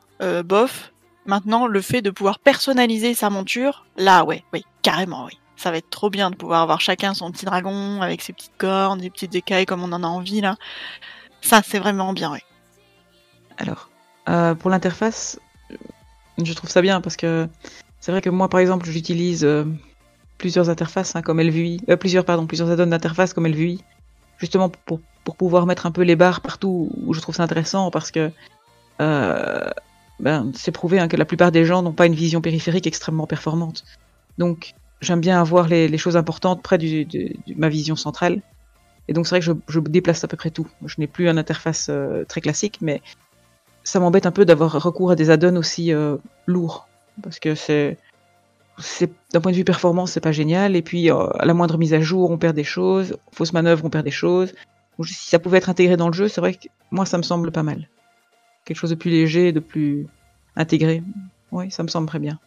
bof. Maintenant, le fait de pouvoir personnaliser sa monture, là, ouais, oui, carrément, oui. Ça va être trop bien de pouvoir avoir chacun son petit dragon avec ses petites cornes, des petites écailles comme on en a envie là. Ça, c'est vraiment bien, oui. Alors, euh, pour l'interface, je trouve ça bien parce que c'est vrai que moi, par exemple, j'utilise euh, plusieurs interfaces hein, comme LVI, euh, plusieurs pardon, plusieurs add-ons d'interface comme LVI, justement pour, pouvoir mettre un peu les barres partout je trouve ça intéressant parce que euh, ben, c'est prouvé hein, que la plupart des gens n'ont pas une vision périphérique extrêmement performante. Donc, j'aime bien avoir les, choses importantes près de, ma vision centrale. Et donc, c'est vrai que je, je, déplace à peu près tout. Je n'ai plus une interface euh, très classique, mais ça m'embête un peu d'avoir recours à des add-ons aussi euh, lourds. Parce que c'est, d'un point de vue performance, c'est pas génial. Et puis, euh, à la moindre mise à jour, on perd des choses. Fausse manœuvre, on perd des choses. Si ça pouvait être intégré dans le jeu, c'est vrai que moi, ça me semble pas mal. Quelque chose de plus léger, de plus intégré. Oui, ça me semble très bien.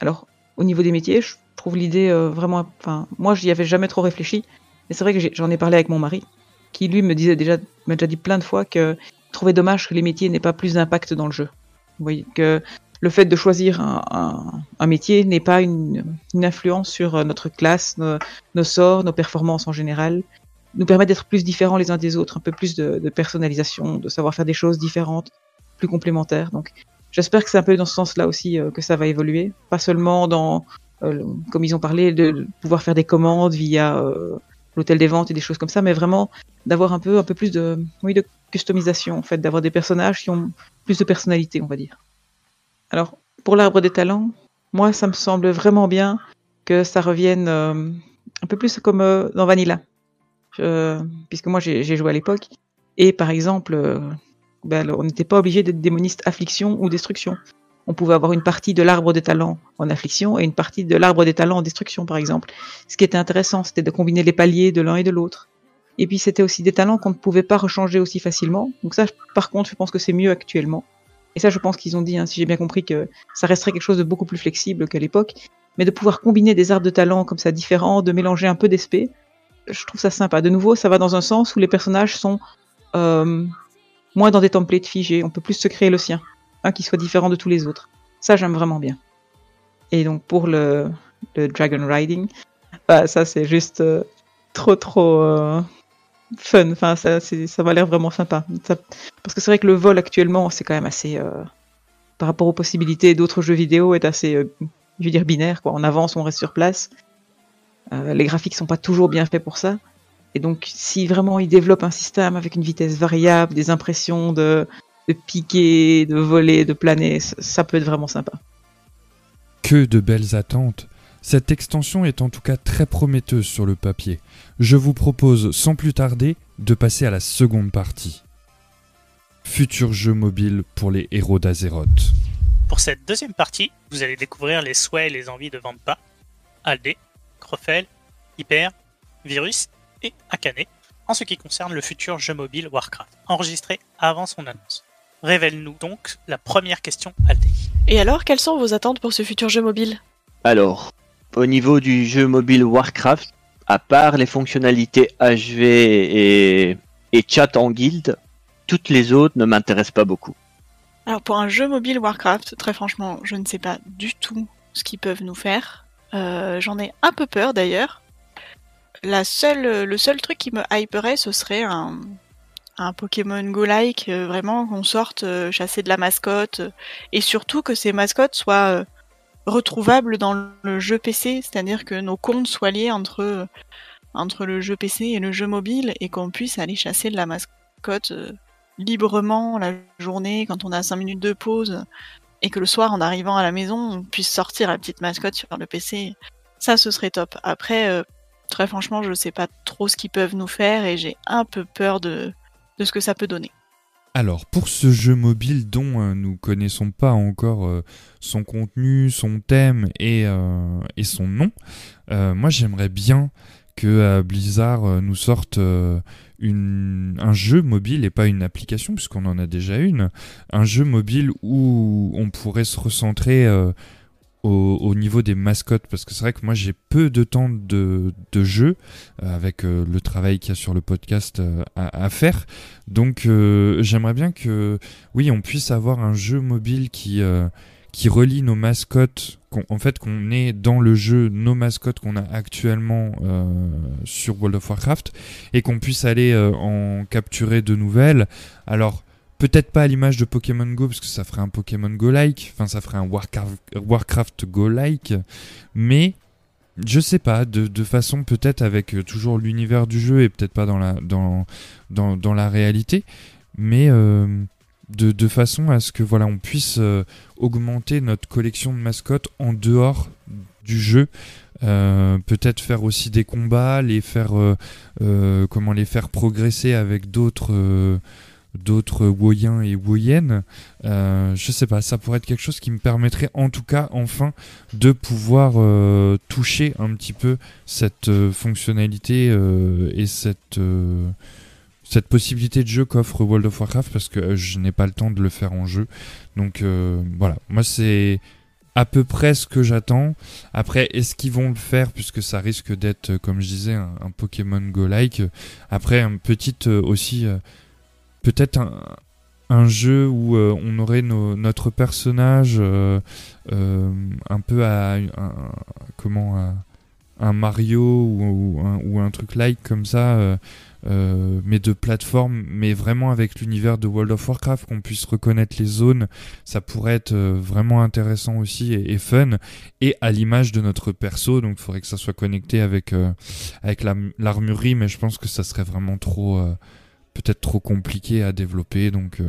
Alors, au niveau des métiers, je trouve l'idée euh, vraiment. Enfin, moi, j'y avais jamais trop réfléchi. Mais c'est vrai que j'en ai, parlé avec mon mari, qui lui me disait déjà, m'a déjà dit plein de fois que trouvait dommage que les métiers n'aient pas plus d'impact dans le jeu. Vous voyez que le fait de choisir un, métier n'est pas une, influence sur notre classe, nos, sorts, nos performances en général, nous permet d'être plus différents les uns des autres, un peu plus de, de personnalisation, de savoir faire des choses différentes, plus complémentaires. Donc j'espère que c'est un peu dans ce sens-là aussi euh, que ça va évoluer, pas seulement dans, euh, comme ils ont parlé, de, pouvoir faire des commandes via euh, l'hôtel des ventes et des choses comme ça, mais vraiment d'avoir un peu, un peu plus de, oui, de customisation, en fait, d'avoir des personnages qui ont plus de personnalité, on va dire. Alors, pour l'arbre des talents, moi, ça me semble vraiment bien que ça revienne un peu plus comme dans Vanilla. Euh, puisque moi, j'ai joué à l'époque. Et par exemple, ben, on n'était pas obligé d'être démoniste affliction ou destruction. On pouvait avoir une partie de l'arbre des talents en affliction et une partie de l'arbre des talents en destruction, par exemple. Ce qui était intéressant, c'était de combiner les paliers de l'un et de l'autre. Et puis c'était aussi des talents qu'on ne pouvait pas rechanger aussi facilement. Donc ça, par contre, je pense que c'est mieux actuellement. Et ça, je pense qu'ils ont dit, hein, si j'ai bien compris, que ça resterait quelque chose de beaucoup plus flexible qu'à l'époque. Mais de pouvoir combiner des arbres de talents comme ça différents, de mélanger un peu d'esprit, je trouve ça sympa. De nouveau, ça va dans un sens où les personnages sont euh, moins dans des templates figés. On peut plus se créer le sien, un qui soit différent de tous les autres. Ça, j'aime vraiment bien. Et donc pour le, Dragon Riding, bah, ça c'est juste euh, trop trop euh, fun. Enfin, ça, ça m'a l'air vraiment sympa. Parce que c'est vrai que le vol actuellement, c'est quand même assez, par rapport aux possibilités d'autres jeux vidéo, est assez, je veux dire, binaire. Quoi. On avance, on reste sur place. Euh, les graphiques sont pas toujours bien faits pour ça. Et donc, si vraiment ils développent un système avec une vitesse variable, des impressions de, de piquer, de voler, de planer, ça, ça peut être vraiment sympa. Que de belles attentes cette extension est en tout cas très prometteuse sur le papier. Je vous propose sans plus tarder de passer à la seconde partie. Futur jeu mobile pour les héros d'Azeroth. Pour cette deuxième partie, vous allez découvrir les souhaits et les envies de Vampa, Aldé, Crofel, Hyper, Virus et Akane en ce qui concerne le futur jeu mobile Warcraft, enregistré avant son annonce. Révèle-nous donc la première question, Aldé. Et alors, quelles sont vos attentes pour ce futur jeu mobile? Alors, au niveau du jeu mobile Warcraft, à part les fonctionnalités HV et, et chat en guilde, toutes les autres ne m'intéressent pas beaucoup. Alors pour un jeu mobile Warcraft, très franchement, je ne sais pas du tout ce qu'ils peuvent nous faire. Euh, J'en ai un peu peur d'ailleurs. La seule, le seul truc qui me hyperait, ce serait un, Pokémon Go-like, euh, vraiment qu'on sorte euh, chasser de la mascotte, et surtout que ces mascottes soient retrouvables dans le jeu PC, c'est-à-dire que nos comptes soient liés entre, entre le jeu PC et le jeu mobile, et qu'on puisse aller chasser de la mascotte librement la journée quand on a 5 minutes de pause, et que le soir, en arrivant à la maison, on puisse sortir la petite mascotte sur le PC. Ça, ce serait top. Après, euh, très franchement, je sais pas trop ce qu'ils peuvent nous faire, et j'ai un peu peur de, de ce que ça peut donner. Alors, pour ce jeu mobile dont euh, nous connaissons pas encore euh, son contenu, son thème et, euh, et son nom, moi j'aimerais bien que Blizzard nous sorte une, un jeu mobile et pas une application, puisqu'on en a déjà une, un jeu mobile où on pourrait se recentrer au, au, niveau des mascottes parce que c'est vrai que moi j'ai peu de temps de, jeu euh, avec euh, le travail qu'il y a sur le podcast euh, à, à, faire. Donc j'aimerais bien que oui on puisse avoir un jeu mobile qui qui relie nos mascottes, en fait qu'on ait dans le jeu nos mascottes qu'on a actuellement euh, sur World of Warcraft et qu'on puisse aller euh, en capturer de nouvelles. Alors peut-être pas à l'image de Pokémon Go parce que ça ferait un Pokémon Go-like, enfin ça ferait un Warcraft, Go-like, mais je sais pas, de, façon peut-être avec euh, toujours l'univers du jeu et peut-être pas dans la, dans, dans, dans la réalité, mais de, façon à ce que voilà on puisse euh, augmenter notre collection de mascottes en dehors du jeu. Euh, peut-être faire aussi des combats, les faire euh, progresser avec d'autres d'autres Woyens et Woyennes. Euh, je sais pas, ça pourrait être quelque chose qui me permettrait en tout cas enfin de pouvoir toucher un petit peu cette fonctionnalité et cette cette possibilité de jeu qu'offre World of Warcraft parce que je n'ai pas le temps de le faire en jeu. Donc euh, voilà, moi c'est à peu près ce que j'attends. Après, est-ce qu'ils vont le faire puisque ça risque d'être, euh, comme je disais, un, un Pokémon Go-like? Après, une petite euh, aussi, peut-être un, un jeu où on aurait notre personnage un peu à un, un- un Mario ou, un, ou un truc like comme ça. Euh, mais de plateforme, mais vraiment avec l'univers de World of Warcraft, qu'on puisse reconnaître les zones, ça pourrait être euh, vraiment intéressant aussi et, fun, et à l'image de notre perso, donc il faudrait que ça soit connecté avec, euh, avec la- l'armurerie, mais je pense que ça serait vraiment trop, euh, peut-être trop compliqué à développer, donc, euh,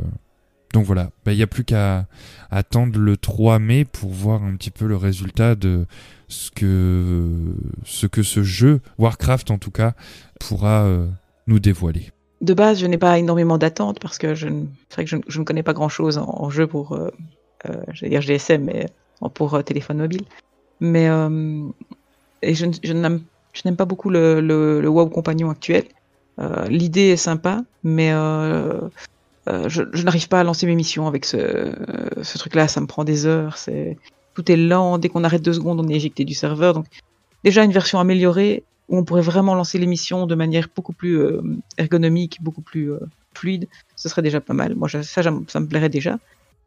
donc voilà, il n'y a plus qu'à attendre le 3 mai pour voir un petit peu le résultat de ce que, ce que ce jeu, Warcraft en tout cas, pourra euh, nous dévoiler. De base, je n'ai pas énormément d'attentes parce que je ne, vrai que je, ne- je connais pas grand-chose en, jeu pour, euh, euh, j'allais dire GSM, mais pour euh, téléphone mobile. Mais et je, je n'aime, je pas beaucoup le, le, le compagnon actuel. L'idée est sympa, mais je, je n'arrive pas à lancer mes missions avec ce, truc-là. Ça me prend des heures. Tout est lent. Dès qu'on arrête deux secondes, on est éjecté du serveur. Donc déjà une version améliorée où on pourrait vraiment lancer l'émission de manière beaucoup plus euh, ergonomique, beaucoup plus euh, fluide, ce serait déjà pas mal. Moi, ça, ça me plairait déjà.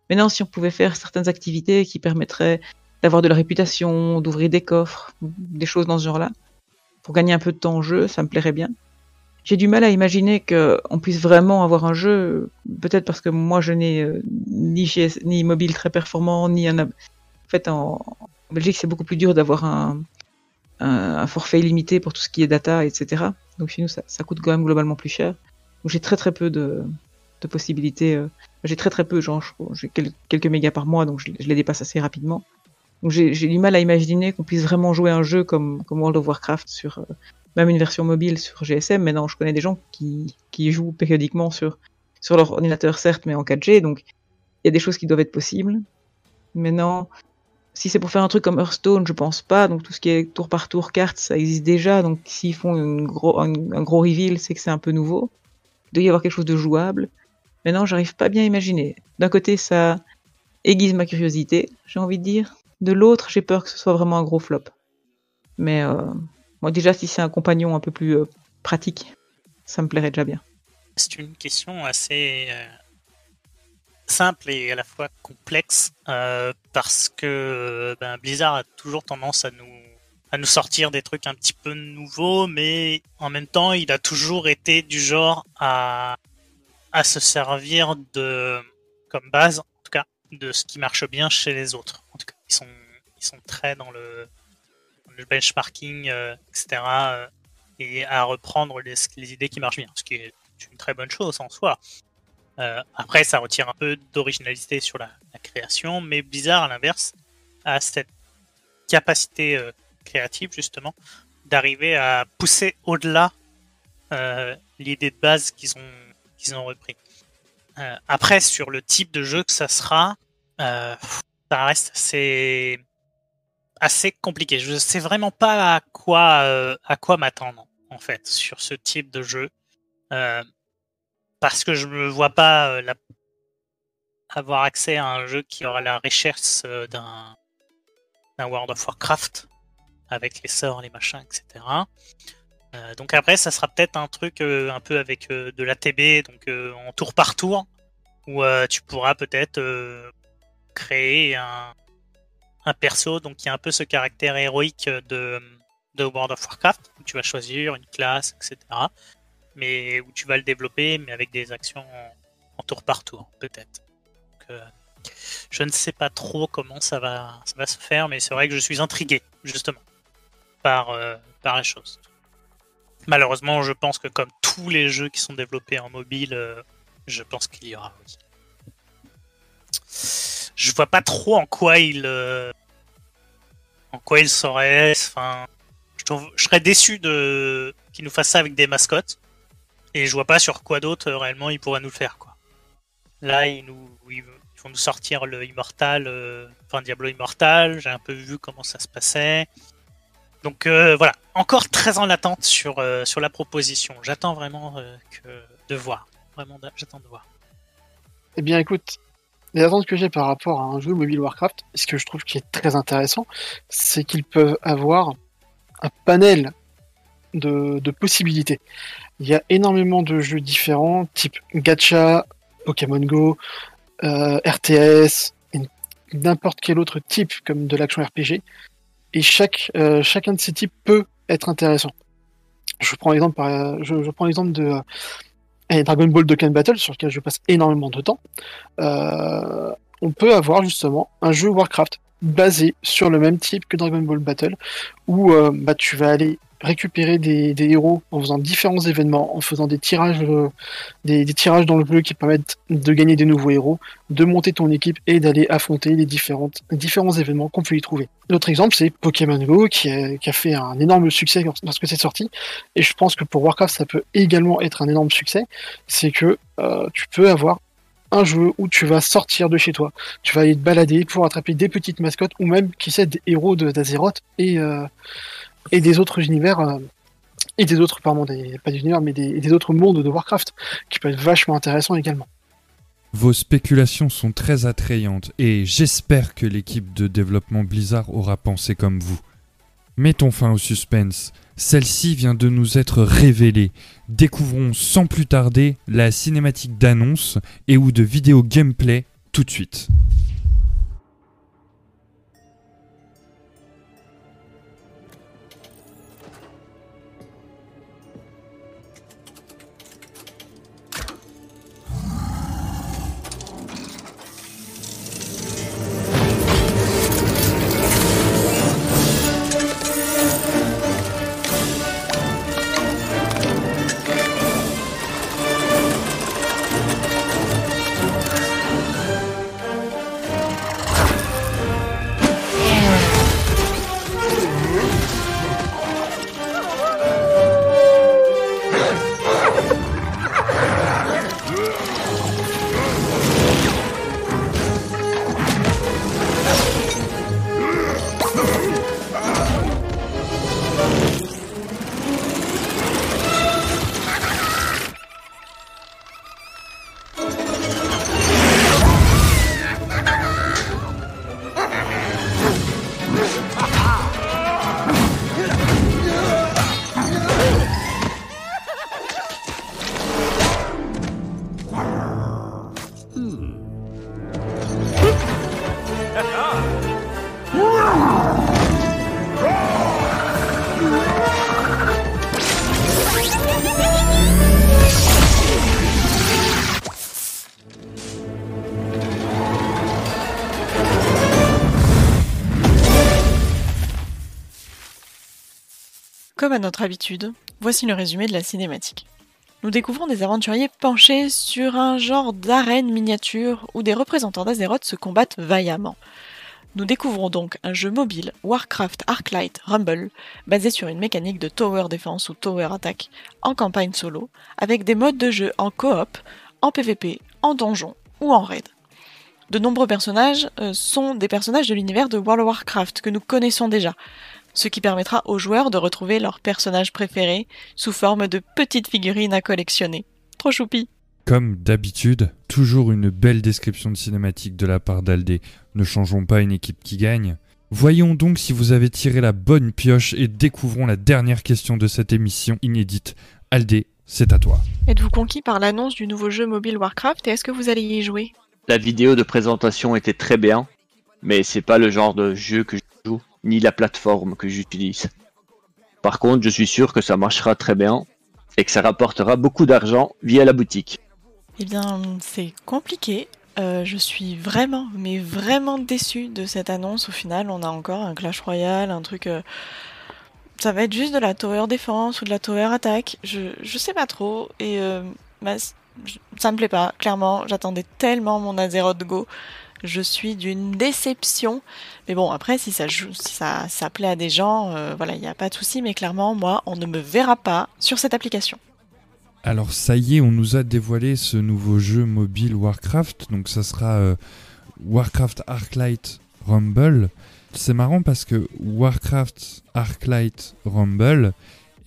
Maintenant, si on pouvait faire certaines activités qui permettraient d'avoir de la réputation, d'ouvrir des coffres, des choses dans ce genre-là, pour gagner un peu de temps en jeu, ça me plairait bien. J'ai du mal à imaginer qu'on puisse vraiment avoir un jeu, peut-être parce que moi je n'ai euh, ni, ni mobile très performant, ni un... En fait, en Belgique, c'est beaucoup plus dur d'avoir un, un, forfait illimité pour tout ce qui est data, etc. Donc chez nous, ça, ça coûte quand même globalement plus cher. Donc j'ai très très peu de, de possibilités. euh, j'ai très très peu, genre j'ai quel- quelques mégas par mois, donc je, les dépasse assez rapidement. Donc j'ai j'ai du mal à imaginer qu'on puisse vraiment jouer un jeu comme, comme World of Warcraft sur euh, même une version mobile sur GSM. Maintenant, je connais des gens qui, qui jouent périodiquement sur, sur leur ordinateur, certes, mais en 4G. Donc il y a des choses qui doivent être possibles. Maintenant, si c'est pour faire un truc comme Hearthstone, je pense pas. Donc tout ce qui est tour par tour carte, ça existe déjà. Donc s'ils font un, gros reveal, c'est que c'est un peu nouveau. Il doit y avoir quelque chose de jouable. Maintenant, j'arrive pas bien à imaginer. D'un côté, ça aiguise ma curiosité, j'ai envie de dire. De l'autre, j'ai peur que ce soit vraiment un gros flop. Mais euh, moi, déjà, si c'est un compagnon un peu plus euh, pratique, ça me plairait déjà bien. C'est une question assez euh, simple et à la fois complexe euh, parce que ben, Blizzard a toujours tendance à nous à nous sortir des trucs un petit peu nouveaux, mais en même temps, il a toujours été du genre à à se servir de comme base, en tout cas, de ce qui marche bien chez les autres. En tout cas, ils sont ils sont très dans le, benchmarking, euh, etc. euh, et à reprendre les idées qui marchent bien, ce qui est une très bonne chose en soi. Euh, après, ça retire un peu d'originalité sur la, création, mais Blizzard, à l'inverse, a cette capacité euh, créative, justement, d'arriver à pousser au-delà euh, l'idée de base qu'ils ont, qu'ils ont repris. Euh, après, sur le type de jeu que ça sera, euh, ça reste assez, assez compliqué. Je sais vraiment pas à quoi, à quoi m'attendre, en fait, sur ce type de jeu. Parce que je ne vois pas euh, avoir accès à un jeu qui aura la richesse euh, d'un World of Warcraft avec les sorts, les machins, etc. Euh, donc après, ça sera peut-être un truc un peu avec de l'ATB, donc en tour par tour, où tu pourras peut-être créer un, un perso donc qui a un peu ce caractère héroïque de, de World of Warcraft, où tu vas choisir une classe, etc. Mais où tu vas le développer, mais avec des actions en, tour par tour, peut-être. Euh, je ne sais pas trop comment ça va, ça va se faire, mais c'est vrai que je suis intrigué, justement, par, euh, par la chose. Malheureusement, je pense que comme tous les jeux qui sont développés en mobile, euh, je pense qu'il y aura. Oui. Je vois pas trop en quoi il, en quoi il saurait. Enfin, je, serais déçu de qu'il nous fasse ça avec des mascottes. Et je vois pas sur quoi d'autre euh, réellement il pourrait nous le faire quoi. Là, ils nous, ils vont nous sortir le Immortal, euh, enfin Diablo Immortal. J'ai un peu vu comment ça se passait. Donc euh, voilà, encore très en attente sur sur la proposition. J'attends vraiment de voir. Vraiment, j'attends de voir. Eh bien, écoute, les attentes que j'ai par rapport à un jeu mobile Warcraft, ce que je trouve qui est très intéressant, c'est qu'ils peuvent avoir un panel de, possibilités. Il y a énormément de jeux différents, type gacha, Pokémon Go, euh, RTS, n'importe quel autre type comme de l'action RPG. Et chaque, euh, chacun de ces types peut être intéressant. Je prends l'exemple, je, prends l'exemple de euh, Dragon Ball Dokkan Battle, sur lequel je passe énormément de temps. on peut avoir justement un jeu Warcraft basé sur le même type que Dragon Ball Battle, où bah, tu vas aller récupérer des, héros en faisant différents événements, en faisant des tirages, euh, des, tirages dans le jeu qui permettent de gagner des nouveaux héros, de monter ton équipe et d'aller affronter les, différentes, différents événements qu'on peut y trouver. L'autre exemple, c'est Pokémon Go qui a, fait un énorme succès lorsque c'est sorti, et je pense que pour Warcraft, ça peut également être un énorme succès. C'est que euh, tu peux avoir un jeu où tu vas sortir de chez toi, tu vas aller te balader pour attraper des petites mascottes ou même, qui sait, des héros d'Azeroth et, euh, et des autres univers. Euh, et des autres, pardon, pas des univers, mais des, autres mondes de Warcraft, qui peuvent être vachement intéressants également. Vos spéculations sont très attrayantes et j'espère que l'équipe de développement Blizzard aura pensé comme vous. Mettons fin au suspense. Celle-ci vient de nous être révélée. Découvrons sans plus tarder la cinématique d'annonce et ou de vidéo gameplay tout de suite. Notre habitude, voici le résumé de la cinématique. Nous découvrons des aventuriers penchés sur un genre d'arène miniature où des représentants d'Azeroth se combattent vaillamment. Nous découvrons donc un jeu mobile Warcraft Arclight Rumble basé sur une mécanique de tower defense ou tower attack en campagne solo avec des modes de jeu en coop, en PvP, en donjon ou en raid. De nombreux personnages euh, sont des personnages de l'univers de World of Warcraft que nous connaissons déjà, ce qui permettra aux joueurs de retrouver leurs personnages préférés sous forme de petites figurines à collectionner. Trop choupi Comme d'habitude, toujours une belle description de cinématique de la part d'Aldé. Ne changeons pas une équipe qui gagne. Voyons donc si vous avez tiré la bonne pioche et découvrons la dernière question de cette émission inédite. Aldé, c'est à toi. Êtes-vous conquis par l'annonce du nouveau jeu mobile Warcraft et est-ce que vous allez y jouer? La vidéo de présentation était très bien mais c'est pas le genre de jeu que je ni la plateforme que j'utilise. Par contre, je suis sûr que ça marchera très bien et que ça rapportera beaucoup d'argent via la boutique. Eh bien, c'est compliqué. Euh, je suis vraiment, mais vraiment déçue de cette annonce. Au final, on a encore un Clash Royale, un truc. euh, Ça va être juste de la Tower Défense ou de la Tower Attack. Je, je sais pas trop. Et euh, bah, ça me plaît pas. Clairement, j'attendais tellement mon Azeroth Go. Je suis d'une déception. Mais bon, après, si ça, joue, ça plaît à des gens, euh, voilà, il n'y a pas de souci. Mais clairement, moi, on ne me verra pas sur cette application. Alors ça y est, on nous a dévoilé ce nouveau jeu mobile Warcraft, donc ça sera euh, Warcraft Arclight Rumble. C'est marrant parce que Warcraft Arclight Rumble,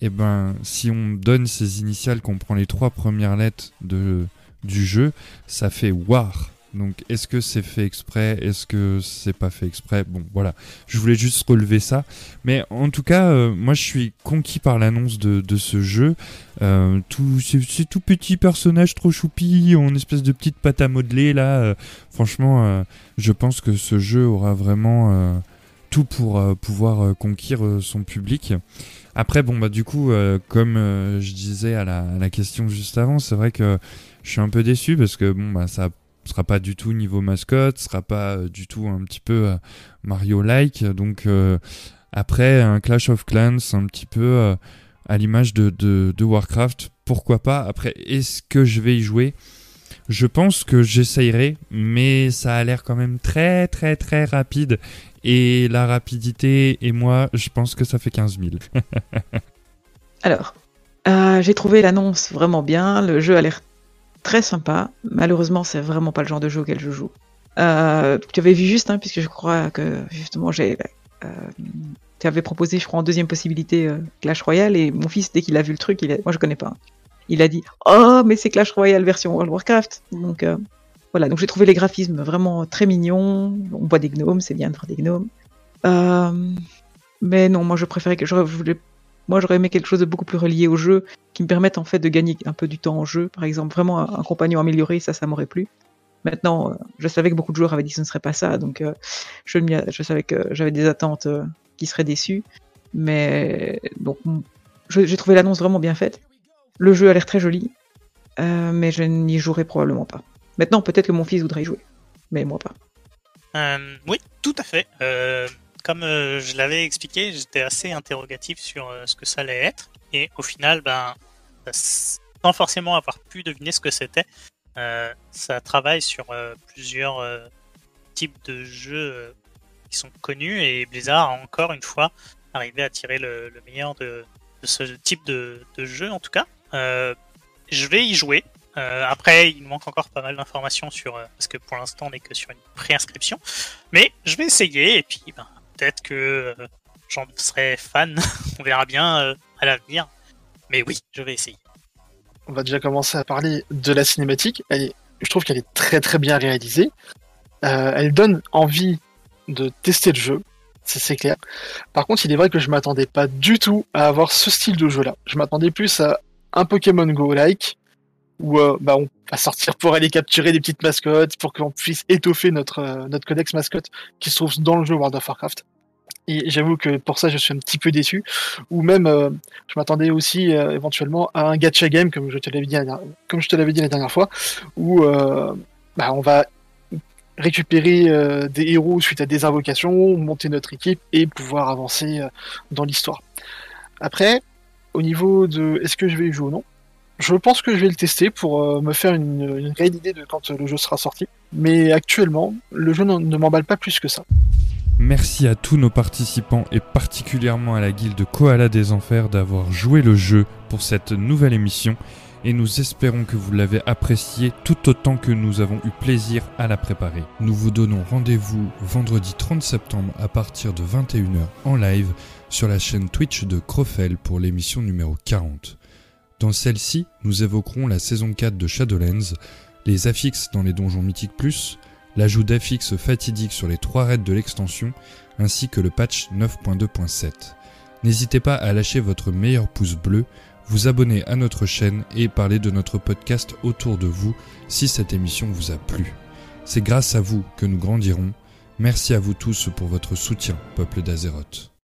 eh ben si on donne ses initiales, qu'on prend les trois premières lettres de, du jeu, ça fait War. Donc est-ce que c'est fait exprès? Est-ce que c'est pas fait exprès? Bon voilà, je voulais juste relever ça. Mais en tout cas, euh, moi je suis conquis par l'annonce de, de ce jeu. Euh, tout, c'est, tout petit personnage trop choupi, en espèce de petite pâte à modeler là. euh, franchement, euh, je pense que ce jeu aura vraiment tout pour pouvoir conquérir son public. Après, bon bah du coup, comme je disais à la, à la question juste avant, c'est vrai que je suis un peu déçu parce que bon bah ça sera pas du tout niveau mascotte, sera pas euh, du tout un petit peu euh, Mario-like. Donc euh, après un Clash of Clans, un petit peu à l'image de, de, Warcraft, pourquoi pas? Après, est-ce que je vais y jouer? Je pense que j'essayerai, mais ça a l'air quand même très très très rapide. Et la rapidité et moi, je pense que ça fait 15 000. <laughs> Alors, j'ai trouvé l'annonce vraiment bien. Le jeu a l'air très sympa. Malheureusement, c'est vraiment pas le genre de jeu auquel je joue. Euh, tu avais vu juste, hein, puisque je crois que justement, j'ai. Euh, tu avais proposé, je crois, en deuxième possibilité euh, Clash Royale, et mon fils, dès qu'il a vu le truc, moi je connais pas. hein. Il a dit Oh, mais c'est Clash Royale version World of Warcraft. Donc voilà, donc j'ai trouvé les graphismes vraiment très mignons. On voit des gnomes, c'est bien de voir des gnomes. Mais non, moi je préférais que je voulais moi, j'aurais aimé quelque chose de beaucoup plus relié au jeu, qui me permette en fait de gagner un peu du temps en jeu. Par exemple, vraiment un, compagnon amélioré, ça, ça m'aurait plu. Maintenant, euh, je savais que beaucoup de joueurs avaient dit que ce ne serait pas ça, donc euh, je, savais que j'avais des attentes euh, qui seraient déçues. Mais donc, j'ai trouvé l'annonce vraiment bien faite. Le jeu a l'air très joli, euh, mais je n'y jouerai probablement pas. Maintenant, peut-être que mon fils voudrait y jouer, mais moi pas. Oui, tout à fait. Comme je l'avais expliqué, j'étais assez interrogatif sur ce que ça allait être. Et au final, ben, sans forcément avoir pu deviner ce que c'était, euh, ça travaille sur euh, plusieurs euh, types de jeux qui sont connus. Et Blizzard a encore une fois arrivé à tirer le, le meilleur de, ce type de, jeu, en tout cas. Je vais y jouer. Après, il manque encore pas mal d'informations sur parce que pour l'instant on n'est que sur une préinscription. Mais je vais essayer et puis ben, peut-être que j'en serai fan. <laughs> on verra bien à l'avenir. Mais oui, je vais essayer. On va déjà commencer à parler de la cinématique. Elle est- je trouve qu'elle est très très bien réalisée. Euh, elle donne envie de tester le jeu, c'est clair. Par contre, il est vrai que je m'attendais pas du tout à avoir ce style de jeu-là. Je m'attendais plus à un Pokémon Go-like, où euh, bah, on va sortir pour aller capturer des petites mascottes, pour qu'on puisse étoffer notre, euh, notre codex mascotte qui se trouve dans le jeu World of Warcraft. Et j'avoue que pour ça, je suis un petit peu déçu. Ou même, euh, je m'attendais aussi euh, éventuellement à un gacha game, comme je te l'avais dit, la comme je te l'avais dit la dernière fois, où euh, bah, on va récupérer des héros suite à des invocations, monter notre équipe et pouvoir avancer dans l'histoire. Après, au niveau de est-ce que je vais y jouer ou non, je pense que je vais le tester pour me faire une, une réelle idée de quand le jeu sera sorti. Mais actuellement, le jeu ne m'emballe pas plus que ça. Merci à tous nos participants et particulièrement à la guilde Koala des Enfers d'avoir joué le jeu pour cette nouvelle émission et nous espérons que vous l'avez apprécié tout autant que nous avons eu plaisir à la préparer. Nous vous donnons rendez-vous vendredi 30 septembre à partir de 21h en live sur la chaîne Twitch de Crofel pour l'émission numéro 40. Dans celle-ci, nous évoquerons la saison 4 de Shadowlands, les affixes dans les donjons mythiques plus, l'ajout d'affixes fatidiques sur les trois raids de l'extension, ainsi que le patch 9.2.7. N'hésitez pas à lâcher votre meilleur pouce bleu, vous abonner à notre chaîne et parler de notre podcast autour de vous si cette émission vous a plu. C'est grâce à vous que nous grandirons. Merci à vous tous pour votre soutien, peuple d'Azeroth.